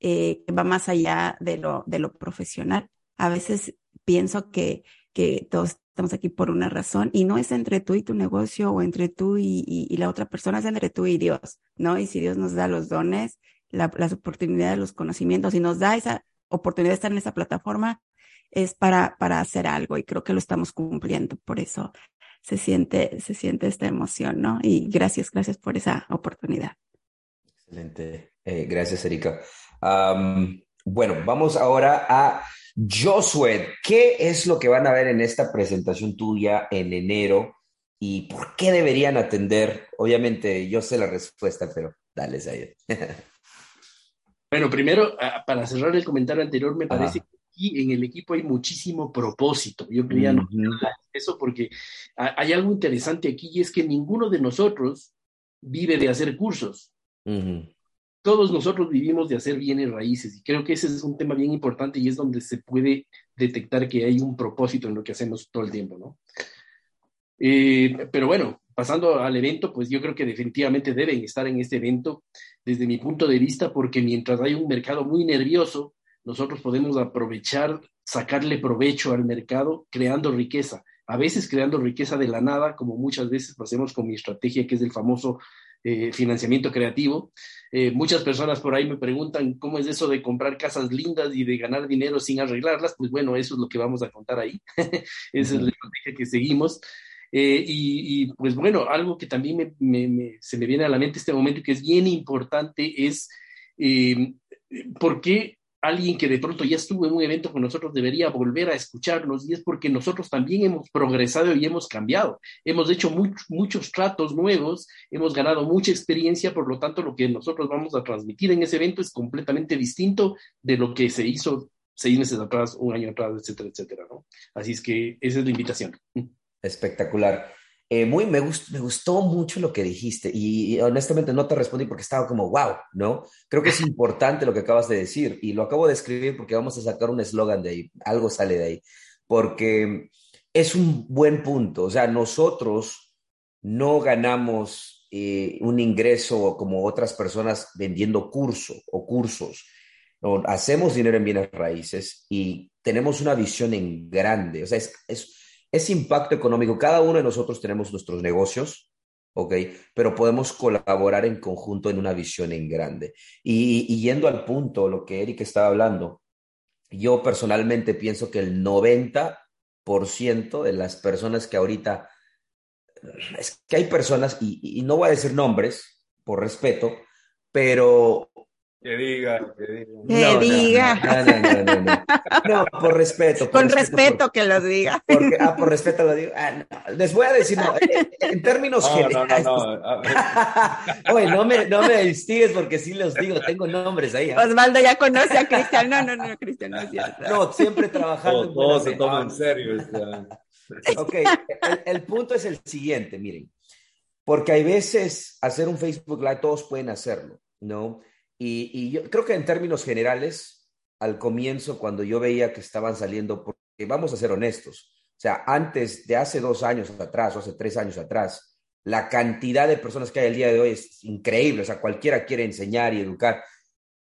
eh, que va más allá de lo, de lo profesional a veces pienso que, que todos estamos aquí por una razón y no es entre tú y tu negocio o entre tú y, la otra persona, es entre tú y Dios, ¿no? Y si Dios nos da los dones, las oportunidades, los conocimientos y nos da esa oportunidad de estar en esa plataforma, es para, para hacer algo y creo que lo estamos cumpliendo. Por eso se siente, se siente esta emoción, ¿no? Y gracias, gracias por esa oportunidad. Excelente. Eh, gracias, Erika. bueno, vamos ahora a Josué. ¿Qué es lo que van a ver en esta presentación tuya en enero y por qué deberían atender? Obviamente, yo sé la respuesta, pero dale, Zayed. bueno, primero, para cerrar el comentario anterior, me parece que aquí en el equipo hay muchísimo propósito. Yo quería no eso porque hay algo interesante aquí y es que ninguno de nosotros vive de hacer cursos todos nosotros vivimos de hacer bienes raíces y creo que ese es un tema bien importante y es donde se puede detectar que hay un propósito en lo que hacemos todo el tiempo, ¿no? Eh, pero bueno, pasando al evento, pues yo creo que definitivamente deben estar en este evento desde mi punto de vista porque mientras hay un mercado muy nervioso, nosotros podemos aprovechar, sacarle provecho al mercado creando riqueza. A veces creando riqueza de la nada, como muchas veces hacemos con mi estrategia que es el famoso eh, financiamiento creativo. Eh, muchas personas por ahí me preguntan cómo es eso de comprar casas lindas y de ganar dinero sin arreglarlas. Pues bueno, eso es lo que vamos a contar ahí. Esa es la estrategia que seguimos. Eh, y, pues bueno, algo que también se me viene a la mente en este momento y que es bien importante es por qué alguien que de pronto ya estuvo en un evento con nosotros debería volver a escucharnos y es porque nosotros también hemos progresado y hemos cambiado. Hemos hecho muchos tratos nuevos, hemos ganado mucha experiencia, por lo tanto lo que nosotros vamos a transmitir en ese evento es completamente distinto de lo que se hizo seis meses atrás, un año atrás, etcétera, etcétera. ¿no? Así es que esa es la invitación. Espectacular. Eh, muy, me, me gustó mucho lo que dijiste y, honestamente no te respondí porque estaba como, wow, ¿no? Creo que es importante lo que acabas de decir y lo acabo de escribir porque vamos a sacar un eslogan de ahí, algo sale de ahí, porque es un buen punto, o sea, nosotros no ganamos eh, un ingreso como otras personas vendiendo curso o cursos, hacemos dinero en bienes raíces y tenemos una visión en grande, o sea, es ese impacto económico, cada uno de nosotros tenemos nuestros negocios, ¿ok? Pero podemos colaborar en conjunto en una visión en grande. Y, yendo al punto, lo que Eric estaba hablando, yo personalmente pienso que el 90% de las personas que ahorita, es que hay personas, y, y no voy a decir nombres por respeto, pero que diga, que diga. Que diga. No, no, no, no, por respeto. Con respeto, que lo diga. Porque, ah, por respeto lo digo. Ah, Les voy a decir, no, en, términos generales. No, no, no. Oye, no me, no me distigues porque sí los digo, tengo nombres ahí. ¿ah? Osvaldo ya conoce a Cristian. No, no, no, Cristian no es cierto. No, siempre trabajando. Todo, todo se toma en serio. Ok, el, el punto es el siguiente, miren. Porque hay veces hacer un Facebook Live, todos pueden hacerlo, ¿no? Y, yo creo que en términos generales, al comienzo, cuando yo veía que estaban saliendo, porque vamos a ser honestos, o sea, antes de hace dos años atrás o hace tres años atrás, la cantidad de personas que hay el día de hoy es increíble, o sea, cualquiera quiere enseñar y educar.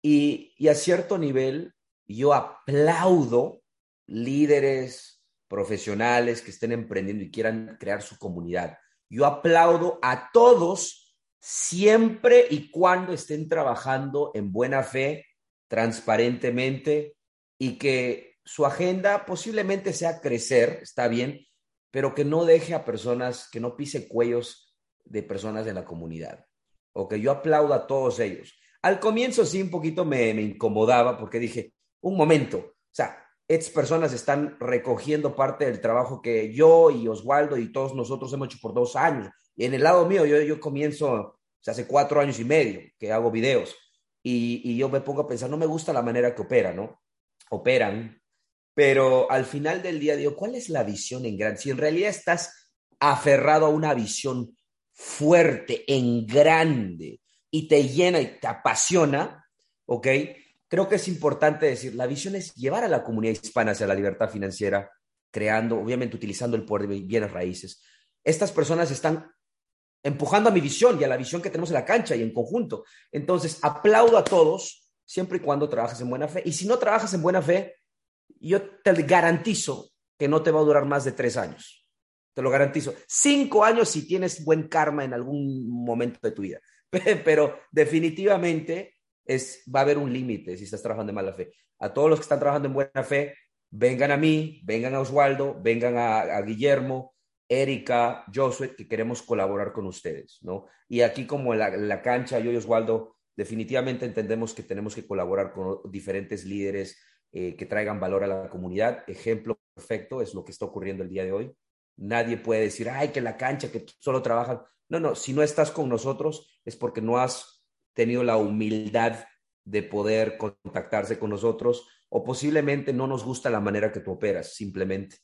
Y, y a cierto nivel, yo aplaudo líderes profesionales que estén emprendiendo y quieran crear su comunidad. Yo aplaudo a todos siempre y cuando estén trabajando en buena fe, transparentemente y que su agenda posiblemente sea crecer, está bien, pero que no deje a personas, que no pise cuellos de personas en la comunidad. O que yo aplaudo a todos ellos. Al comienzo sí un poquito me, me incomodaba porque dije, un momento, o sea, estas personas están recogiendo parte del trabajo que yo y Oswaldo y todos nosotros hemos hecho por dos años. Y en el lado mío, yo, yo comienzo, o hace cuatro años y medio que hago videos y, y yo me pongo a pensar, no me gusta la manera que opera, ¿no? Operan, pero al final del día digo, ¿cuál es la visión en grande? Si en realidad estás aferrado a una visión fuerte, en grande, y te llena y te apasiona, ¿ok? Creo que es importante decir, la visión es llevar a la comunidad hispana hacia la libertad financiera, creando, obviamente utilizando el poder de bienes raíces. Estas personas están empujando a mi visión y a la visión que tenemos en la cancha y en conjunto. Entonces, aplaudo a todos siempre y cuando trabajes en buena fe. Y si no trabajas en buena fe, yo te garantizo que no te va a durar más de tres años. Te lo garantizo. Cinco años si tienes buen karma en algún momento de tu vida. Pero definitivamente es, va a haber un límite si estás trabajando en mala fe. A todos los que están trabajando en buena fe, vengan a mí, vengan a Oswaldo, vengan a, Guillermo, Erika, Josué, que queremos colaborar con ustedes, ¿no? Y aquí como la, la cancha, yo y Oswaldo definitivamente entendemos que tenemos que colaborar con diferentes líderes eh, que traigan valor a la comunidad. Ejemplo perfecto es lo que está ocurriendo el día de hoy. Nadie puede decir, ay, que la cancha, que solo trabajan. No, no, si no estás con nosotros es porque no has tenido la humildad de poder contactarse con nosotros o posiblemente no nos gusta la manera que tú operas, simplemente.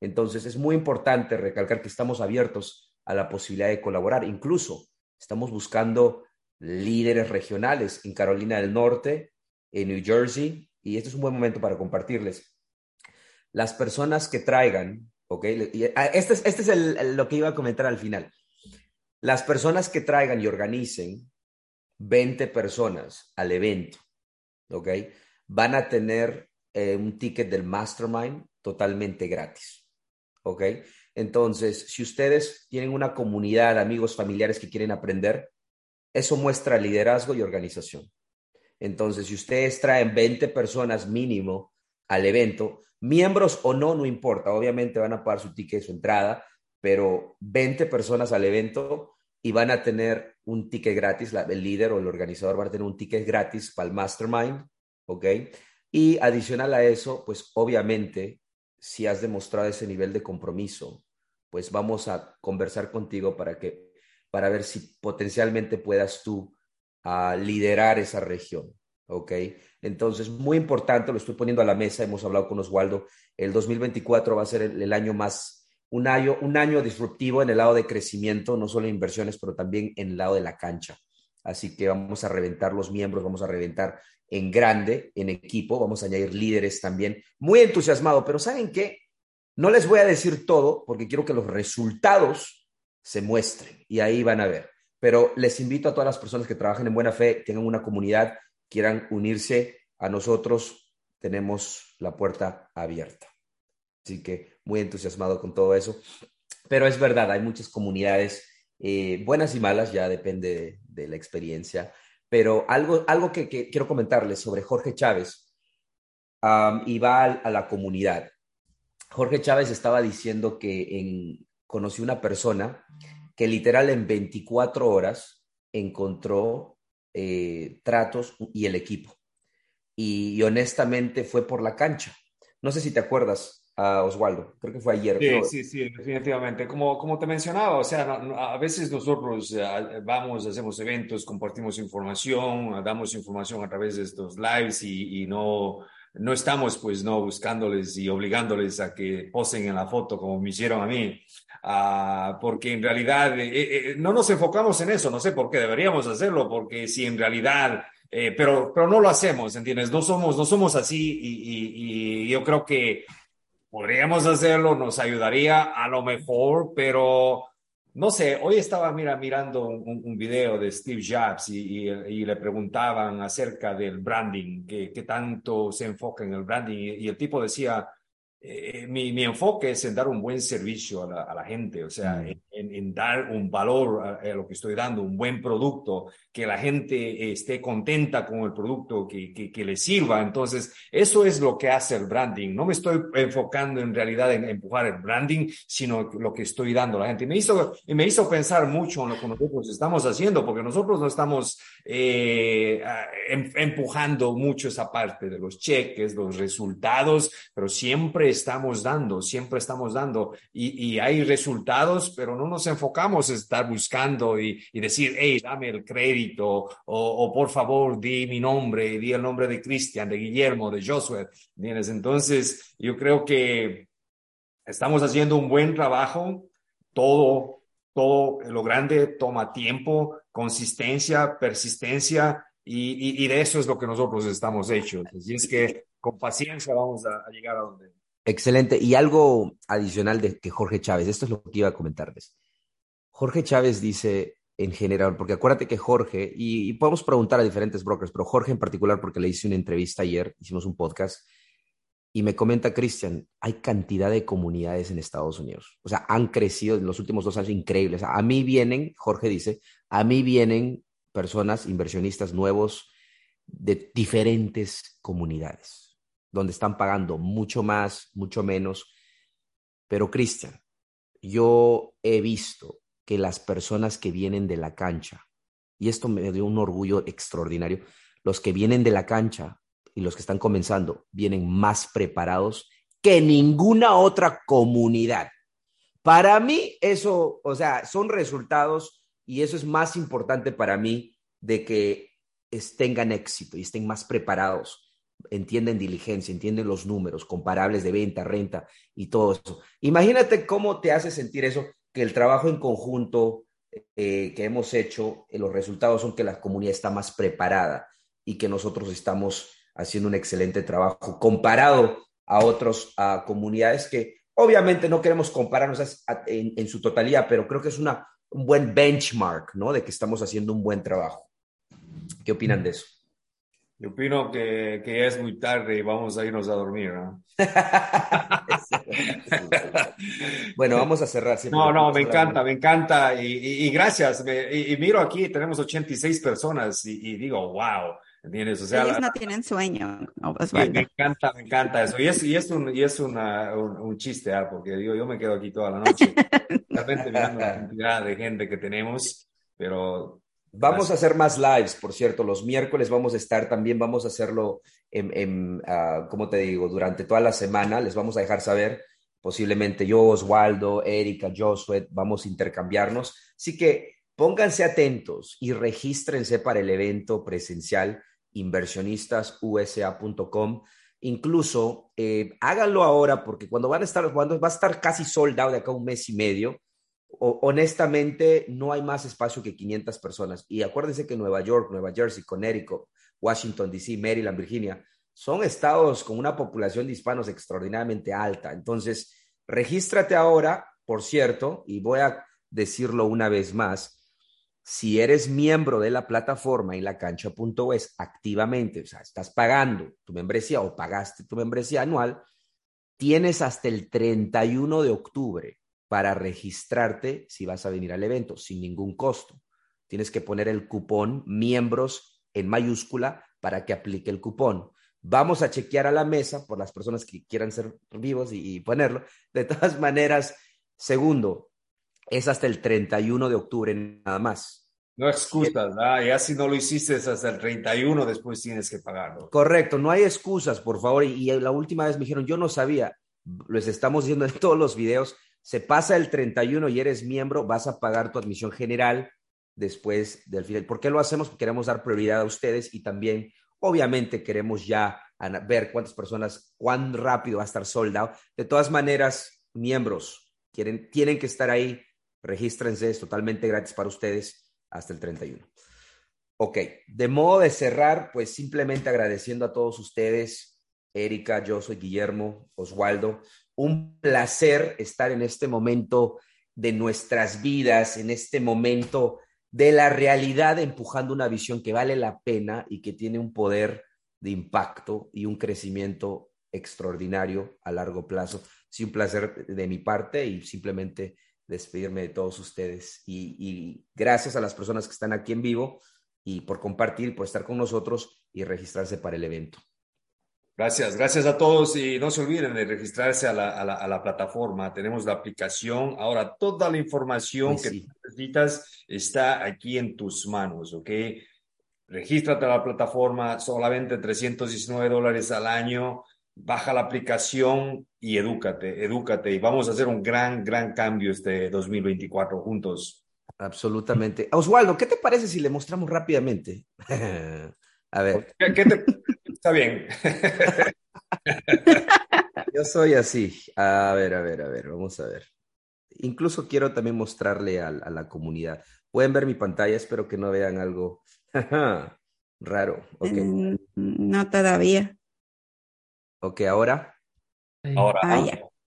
Entonces es muy importante recalcar que estamos abiertos a la posibilidad de colaborar. Incluso estamos buscando líderes regionales en Carolina del Norte, en New Jersey, y este es un buen momento para compartirles. Las personas que traigan, ¿ok? Ah, este es, este es lo que iba a comentar al final. Las personas que traigan y organicen 20 personas al evento, ¿ok? Van a tener eh, un ticket del mastermind totalmente gratis, ¿ok? Entonces, si ustedes tienen una comunidad, amigos, familiares que quieren aprender, eso muestra liderazgo y organización. Entonces, si ustedes traen 20 personas mínimo al evento, miembros o no, no importa, obviamente van a pagar su ticket, su entrada, pero 20 personas al evento y van a tener un ticket gratis, el líder o el organizador va a tener un ticket gratis para el mastermind, ¿ok? Y adicional a eso, pues obviamente, si has demostrado ese nivel de compromiso, pues vamos a conversar contigo para que para ver si potencialmente puedas tú uh, liderar esa región. ¿Ok? Entonces, muy importante, lo estoy poniendo a la mesa, hemos hablado con Oswaldo, el 2024 va a ser el, año más, un año, un año disruptivo en el lado de crecimiento, no solo en inversiones, pero también en el lado de la cancha. Así que vamos a reventar los miembros, vamos a reventar en grande, en equipo, vamos a añadir líderes también. Muy entusiasmado, pero ¿saben qué? No les voy a decir todo porque quiero que los resultados se muestren y ahí van a ver. Pero les invito a todas las personas que trabajan en buena fe, tengan una comunidad, quieran unirse a nosotros, tenemos la puerta abierta. Así que muy entusiasmado con todo eso. Pero es verdad, hay muchas comunidades eh, buenas y malas, ya depende de, la experiencia. Pero algo, algo que, quiero comentarles sobre Jorge Chávez y va a la comunidad. Jorge Chávez estaba diciendo que en, conocí una persona que literal en 24 horas encontró eh, tratos y el equipo. Y, honestamente fue por la cancha. No sé si te acuerdas, a Oswaldo, creo que fue ayer. Sí, sí, sí, definitivamente. Como, como te mencionaba, o sea, a veces nosotros eh, vamos, hacemos eventos, compartimos información, damos información a través de estos lives y, y no, no estamos pues no buscándoles y obligándoles a que posen en la foto como me hicieron a mí, uh, porque en realidad eh, eh, no nos enfocamos en eso, no sé por qué deberíamos hacerlo, porque si en realidad, eh, pero, pero no lo hacemos, ¿entiendes? No somos, no somos así y, y, y yo creo que podríamos hacerlo, nos ayudaría a lo mejor, pero no sé, hoy estaba mira, mirando un, video de Steve Jobs y, le preguntaban acerca del branding, que, tanto se enfoca en el branding, y el tipo decía, eh, mi, mi, enfoque es en dar un buen servicio a la, a la gente, o sea, mm. En, en, dar un valor a, lo que estoy dando, un buen producto, que la gente esté contenta con el producto, que, que, que, le sirva. Entonces, eso es lo que hace el branding. No me estoy enfocando en realidad en empujar el branding, sino lo que estoy dando a la gente. Y me hizo, y me hizo pensar mucho en lo que nosotros estamos haciendo, porque nosotros no estamos eh, em, empujando mucho esa parte de los cheques, los resultados, pero siempre estamos dando, siempre estamos dando y, hay resultados, pero no nos enfocamos en estar buscando y, decir, hey, dame el crédito o, por favor, di mi nombre, di el nombre de Cristian, de Guillermo, de Josué. ¿Tienes? Entonces, yo creo que estamos haciendo un buen trabajo, todo, todo lo grande toma tiempo, consistencia, persistencia. Y, de eso es lo que nosotros estamos hechos. Así es que con paciencia vamos a llegar a donde, Excelente. Y algo adicional de que Jorge Chávez, esto es lo que iba a comentarles. Jorge Chávez dice en general, porque acuérdate que Jorge, y, podemos preguntar a diferentes brokers, pero Jorge en particular, porque le hice una entrevista ayer, hicimos un podcast, Y me comenta Cristian, hay cantidad de comunidades en Estados Unidos. O sea, han crecido en los últimos dos años increíbles. A mí vienen, Jorge dice, a mí vienen personas, inversionistas nuevos de diferentes comunidades, donde están pagando mucho más, mucho menos. Pero Cristian, yo he visto que las personas que vienen de la cancha, y esto me dio un orgullo extraordinario, los que vienen de la cancha y los que están comenzando vienen más preparados que ninguna otra comunidad. Para mí eso, o sea, son resultados y eso es más importante para mí de que tengan éxito y estén más preparados, entienden diligencia, entienden los números comparables de venta, renta y todo eso. Imagínate cómo te hace sentir eso, que el trabajo en conjunto eh, que hemos hecho, eh, los resultados son que la comunidad está más preparada y que nosotros estamos haciendo un excelente trabajo comparado a otras comunidades que obviamente no queremos compararnos en, su totalidad, pero creo que es una, un buen benchmark, ¿no? De que estamos haciendo un buen trabajo. ¿Qué opinan de eso? Yo opino que, que, ya es muy tarde y vamos a irnos a dormir, ¿no? bueno, vamos a cerrar. No, no, me encanta, me encanta y, y, gracias. y, miro aquí, tenemos 86 personas y, digo, wow. ¿Entiendes? O sea, Ellos no tienen sueño. me encanta, me encanta eso. Y es, y es, un, y es una, un, chiste, ¿ah? porque digo, yo me quedo aquí toda la noche. Realmente mirando la cantidad de gente que tenemos, pero Vamos a hacer más lives, por cierto, los miércoles vamos a estar también, vamos a hacerlo, en, en uh, ¿cómo te digo? Durante toda la semana, les vamos a dejar saber, posiblemente yo, Oswaldo, Erika, Josué, vamos a intercambiarnos. Así que pónganse atentos y regístrense para el evento presencial inversionistasusa.com. Incluso eh, háganlo ahora porque cuando van a estar jugando va a estar casi soldado de acá un mes y medio honestamente no hay más espacio que 500 personas. Y acuérdense que Nueva York, Nueva Jersey, Connecticut, Washington, D.C., Maryland, Virginia, son estados con una población de hispanos extraordinariamente alta. Entonces, regístrate ahora, por cierto, y voy a decirlo una vez más, si eres miembro de la plataforma y la cancha.es activamente, o sea, estás pagando tu membresía o pagaste tu membresía anual, tienes hasta el 31 de octubre para registrarte si vas a venir al evento sin ningún costo. Tienes que poner el cupón miembros en mayúscula para que aplique el cupón. Vamos a chequear a la mesa por las personas que quieran ser vivos y, ponerlo. De todas maneras, segundo, es hasta el 31 de octubre nada más. No excusas, Ya si no lo hiciste hasta el 31, después tienes que pagarlo. Correcto, no hay excusas, por favor. Y, y, la última vez me dijeron, yo no sabía, les estamos diciendo en todos los videos, se pasa el 31 y eres miembro, vas a pagar tu admisión general después del final. ¿Por qué lo hacemos? Porque queremos dar prioridad a ustedes y también, obviamente, queremos ya ver cuántas personas, cuán rápido va a estar soldado. De todas maneras, miembros, tienen que estar ahí, regístrense, es totalmente gratis para ustedes hasta el 31. Ok, de modo de cerrar, pues simplemente agradeciendo a todos ustedes, Erika, yo soy Guillermo, Oswaldo, un placer estar en este momento de nuestras vidas, en este momento de la realidad, empujando una visión que vale la pena y que tiene un poder de impacto y un crecimiento extraordinario a largo plazo. Sí, un placer de mi parte y simplemente despedirme de todos ustedes. Y, y, gracias a las personas que están aquí en vivo y por compartir, por estar con nosotros y registrarse para el evento. Gracias, gracias a todos y no se olviden de registrarse a la, a la, plataforma. Tenemos la aplicación. Ahora, toda la información que necesitas está aquí en tus manos, ¿ok? Regístrate a la plataforma, solamente 319 dólares al año. Baja la aplicación y edúcate, edúcate. Y vamos a hacer un gran, gran cambio este 2024 juntos. Absolutamente. Oswaldo, ¿qué te parece si le mostramos rápidamente? a ver. ¿Qué, te, Está bien. Yo soy así. A ver, a ver, a ver, vamos a ver. Incluso quiero también mostrarle a, la comunidad. Pueden ver mi pantalla, espero que no vean algo raro. Mm, no todavía. Ok, ahora. Ahora. Ah,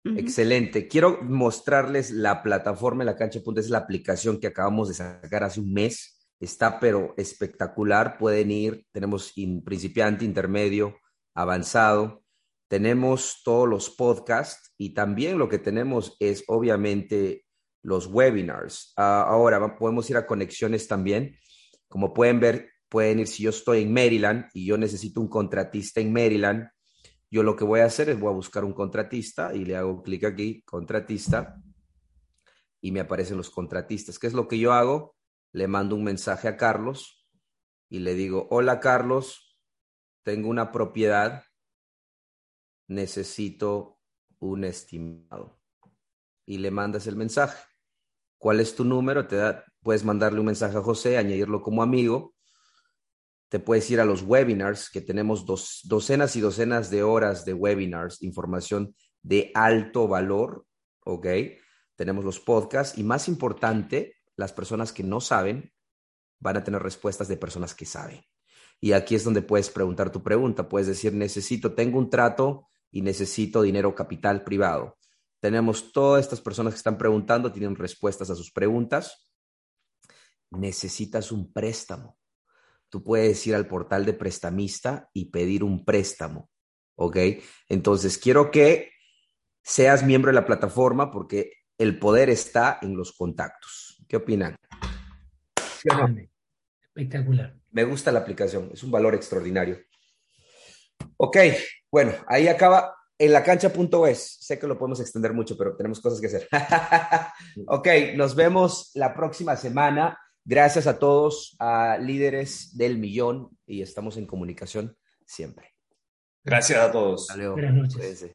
Excelente. Quiero mostrarles la plataforma en la cancha. Es la aplicación que acabamos de sacar hace un mes está pero espectacular. Pueden ir, tenemos principiante, intermedio, avanzado. tenemos todos los podcasts y también lo que tenemos es obviamente los webinars. Ah, ahora podemos ir a conexiones también. Como pueden ver, pueden ir, si yo estoy en Maryland y yo necesito un contratista en Maryland, yo lo que voy a hacer es voy a buscar un contratista y le hago clic aquí, contratista, y me aparecen los contratistas. ¿Qué es lo que yo hago? Le mando un mensaje a Carlos y le digo, hola Carlos, tengo una propiedad necesito un estimado. Y le mandas el mensaje. ¿Cuál es tu número? Te da, puedes mandarle un mensaje a José, añadirlo como amigo. Te puedes ir a los webinars, que tenemos dos, docenas y docenas de horas de webinars, información de alto valor, ¿ok? Tenemos los podcasts y más importante, las personas que no saben van a tener respuestas de personas que saben. Y aquí es donde puedes preguntar tu pregunta. Puedes decir, necesito, tengo un trato y necesito dinero capital privado. Tenemos todas estas personas que están preguntando, tienen respuestas a sus preguntas. Necesitas un préstamo. Tú puedes ir al portal de prestamista y pedir un préstamo. ¿Ok? Entonces, quiero que seas miembro de la plataforma porque el poder está en los contactos. ¿Qué opinan? Espectacular. Me gusta la aplicación, es un valor extraordinario. Ok, bueno, ahí acaba en la cancha.es. Sé que lo podemos extender mucho, pero tenemos cosas que hacer. ok, nos vemos la próxima semana. Gracias a todos, a líderes del millón y estamos en comunicación siempre. Gracias a todos. Buenas noches.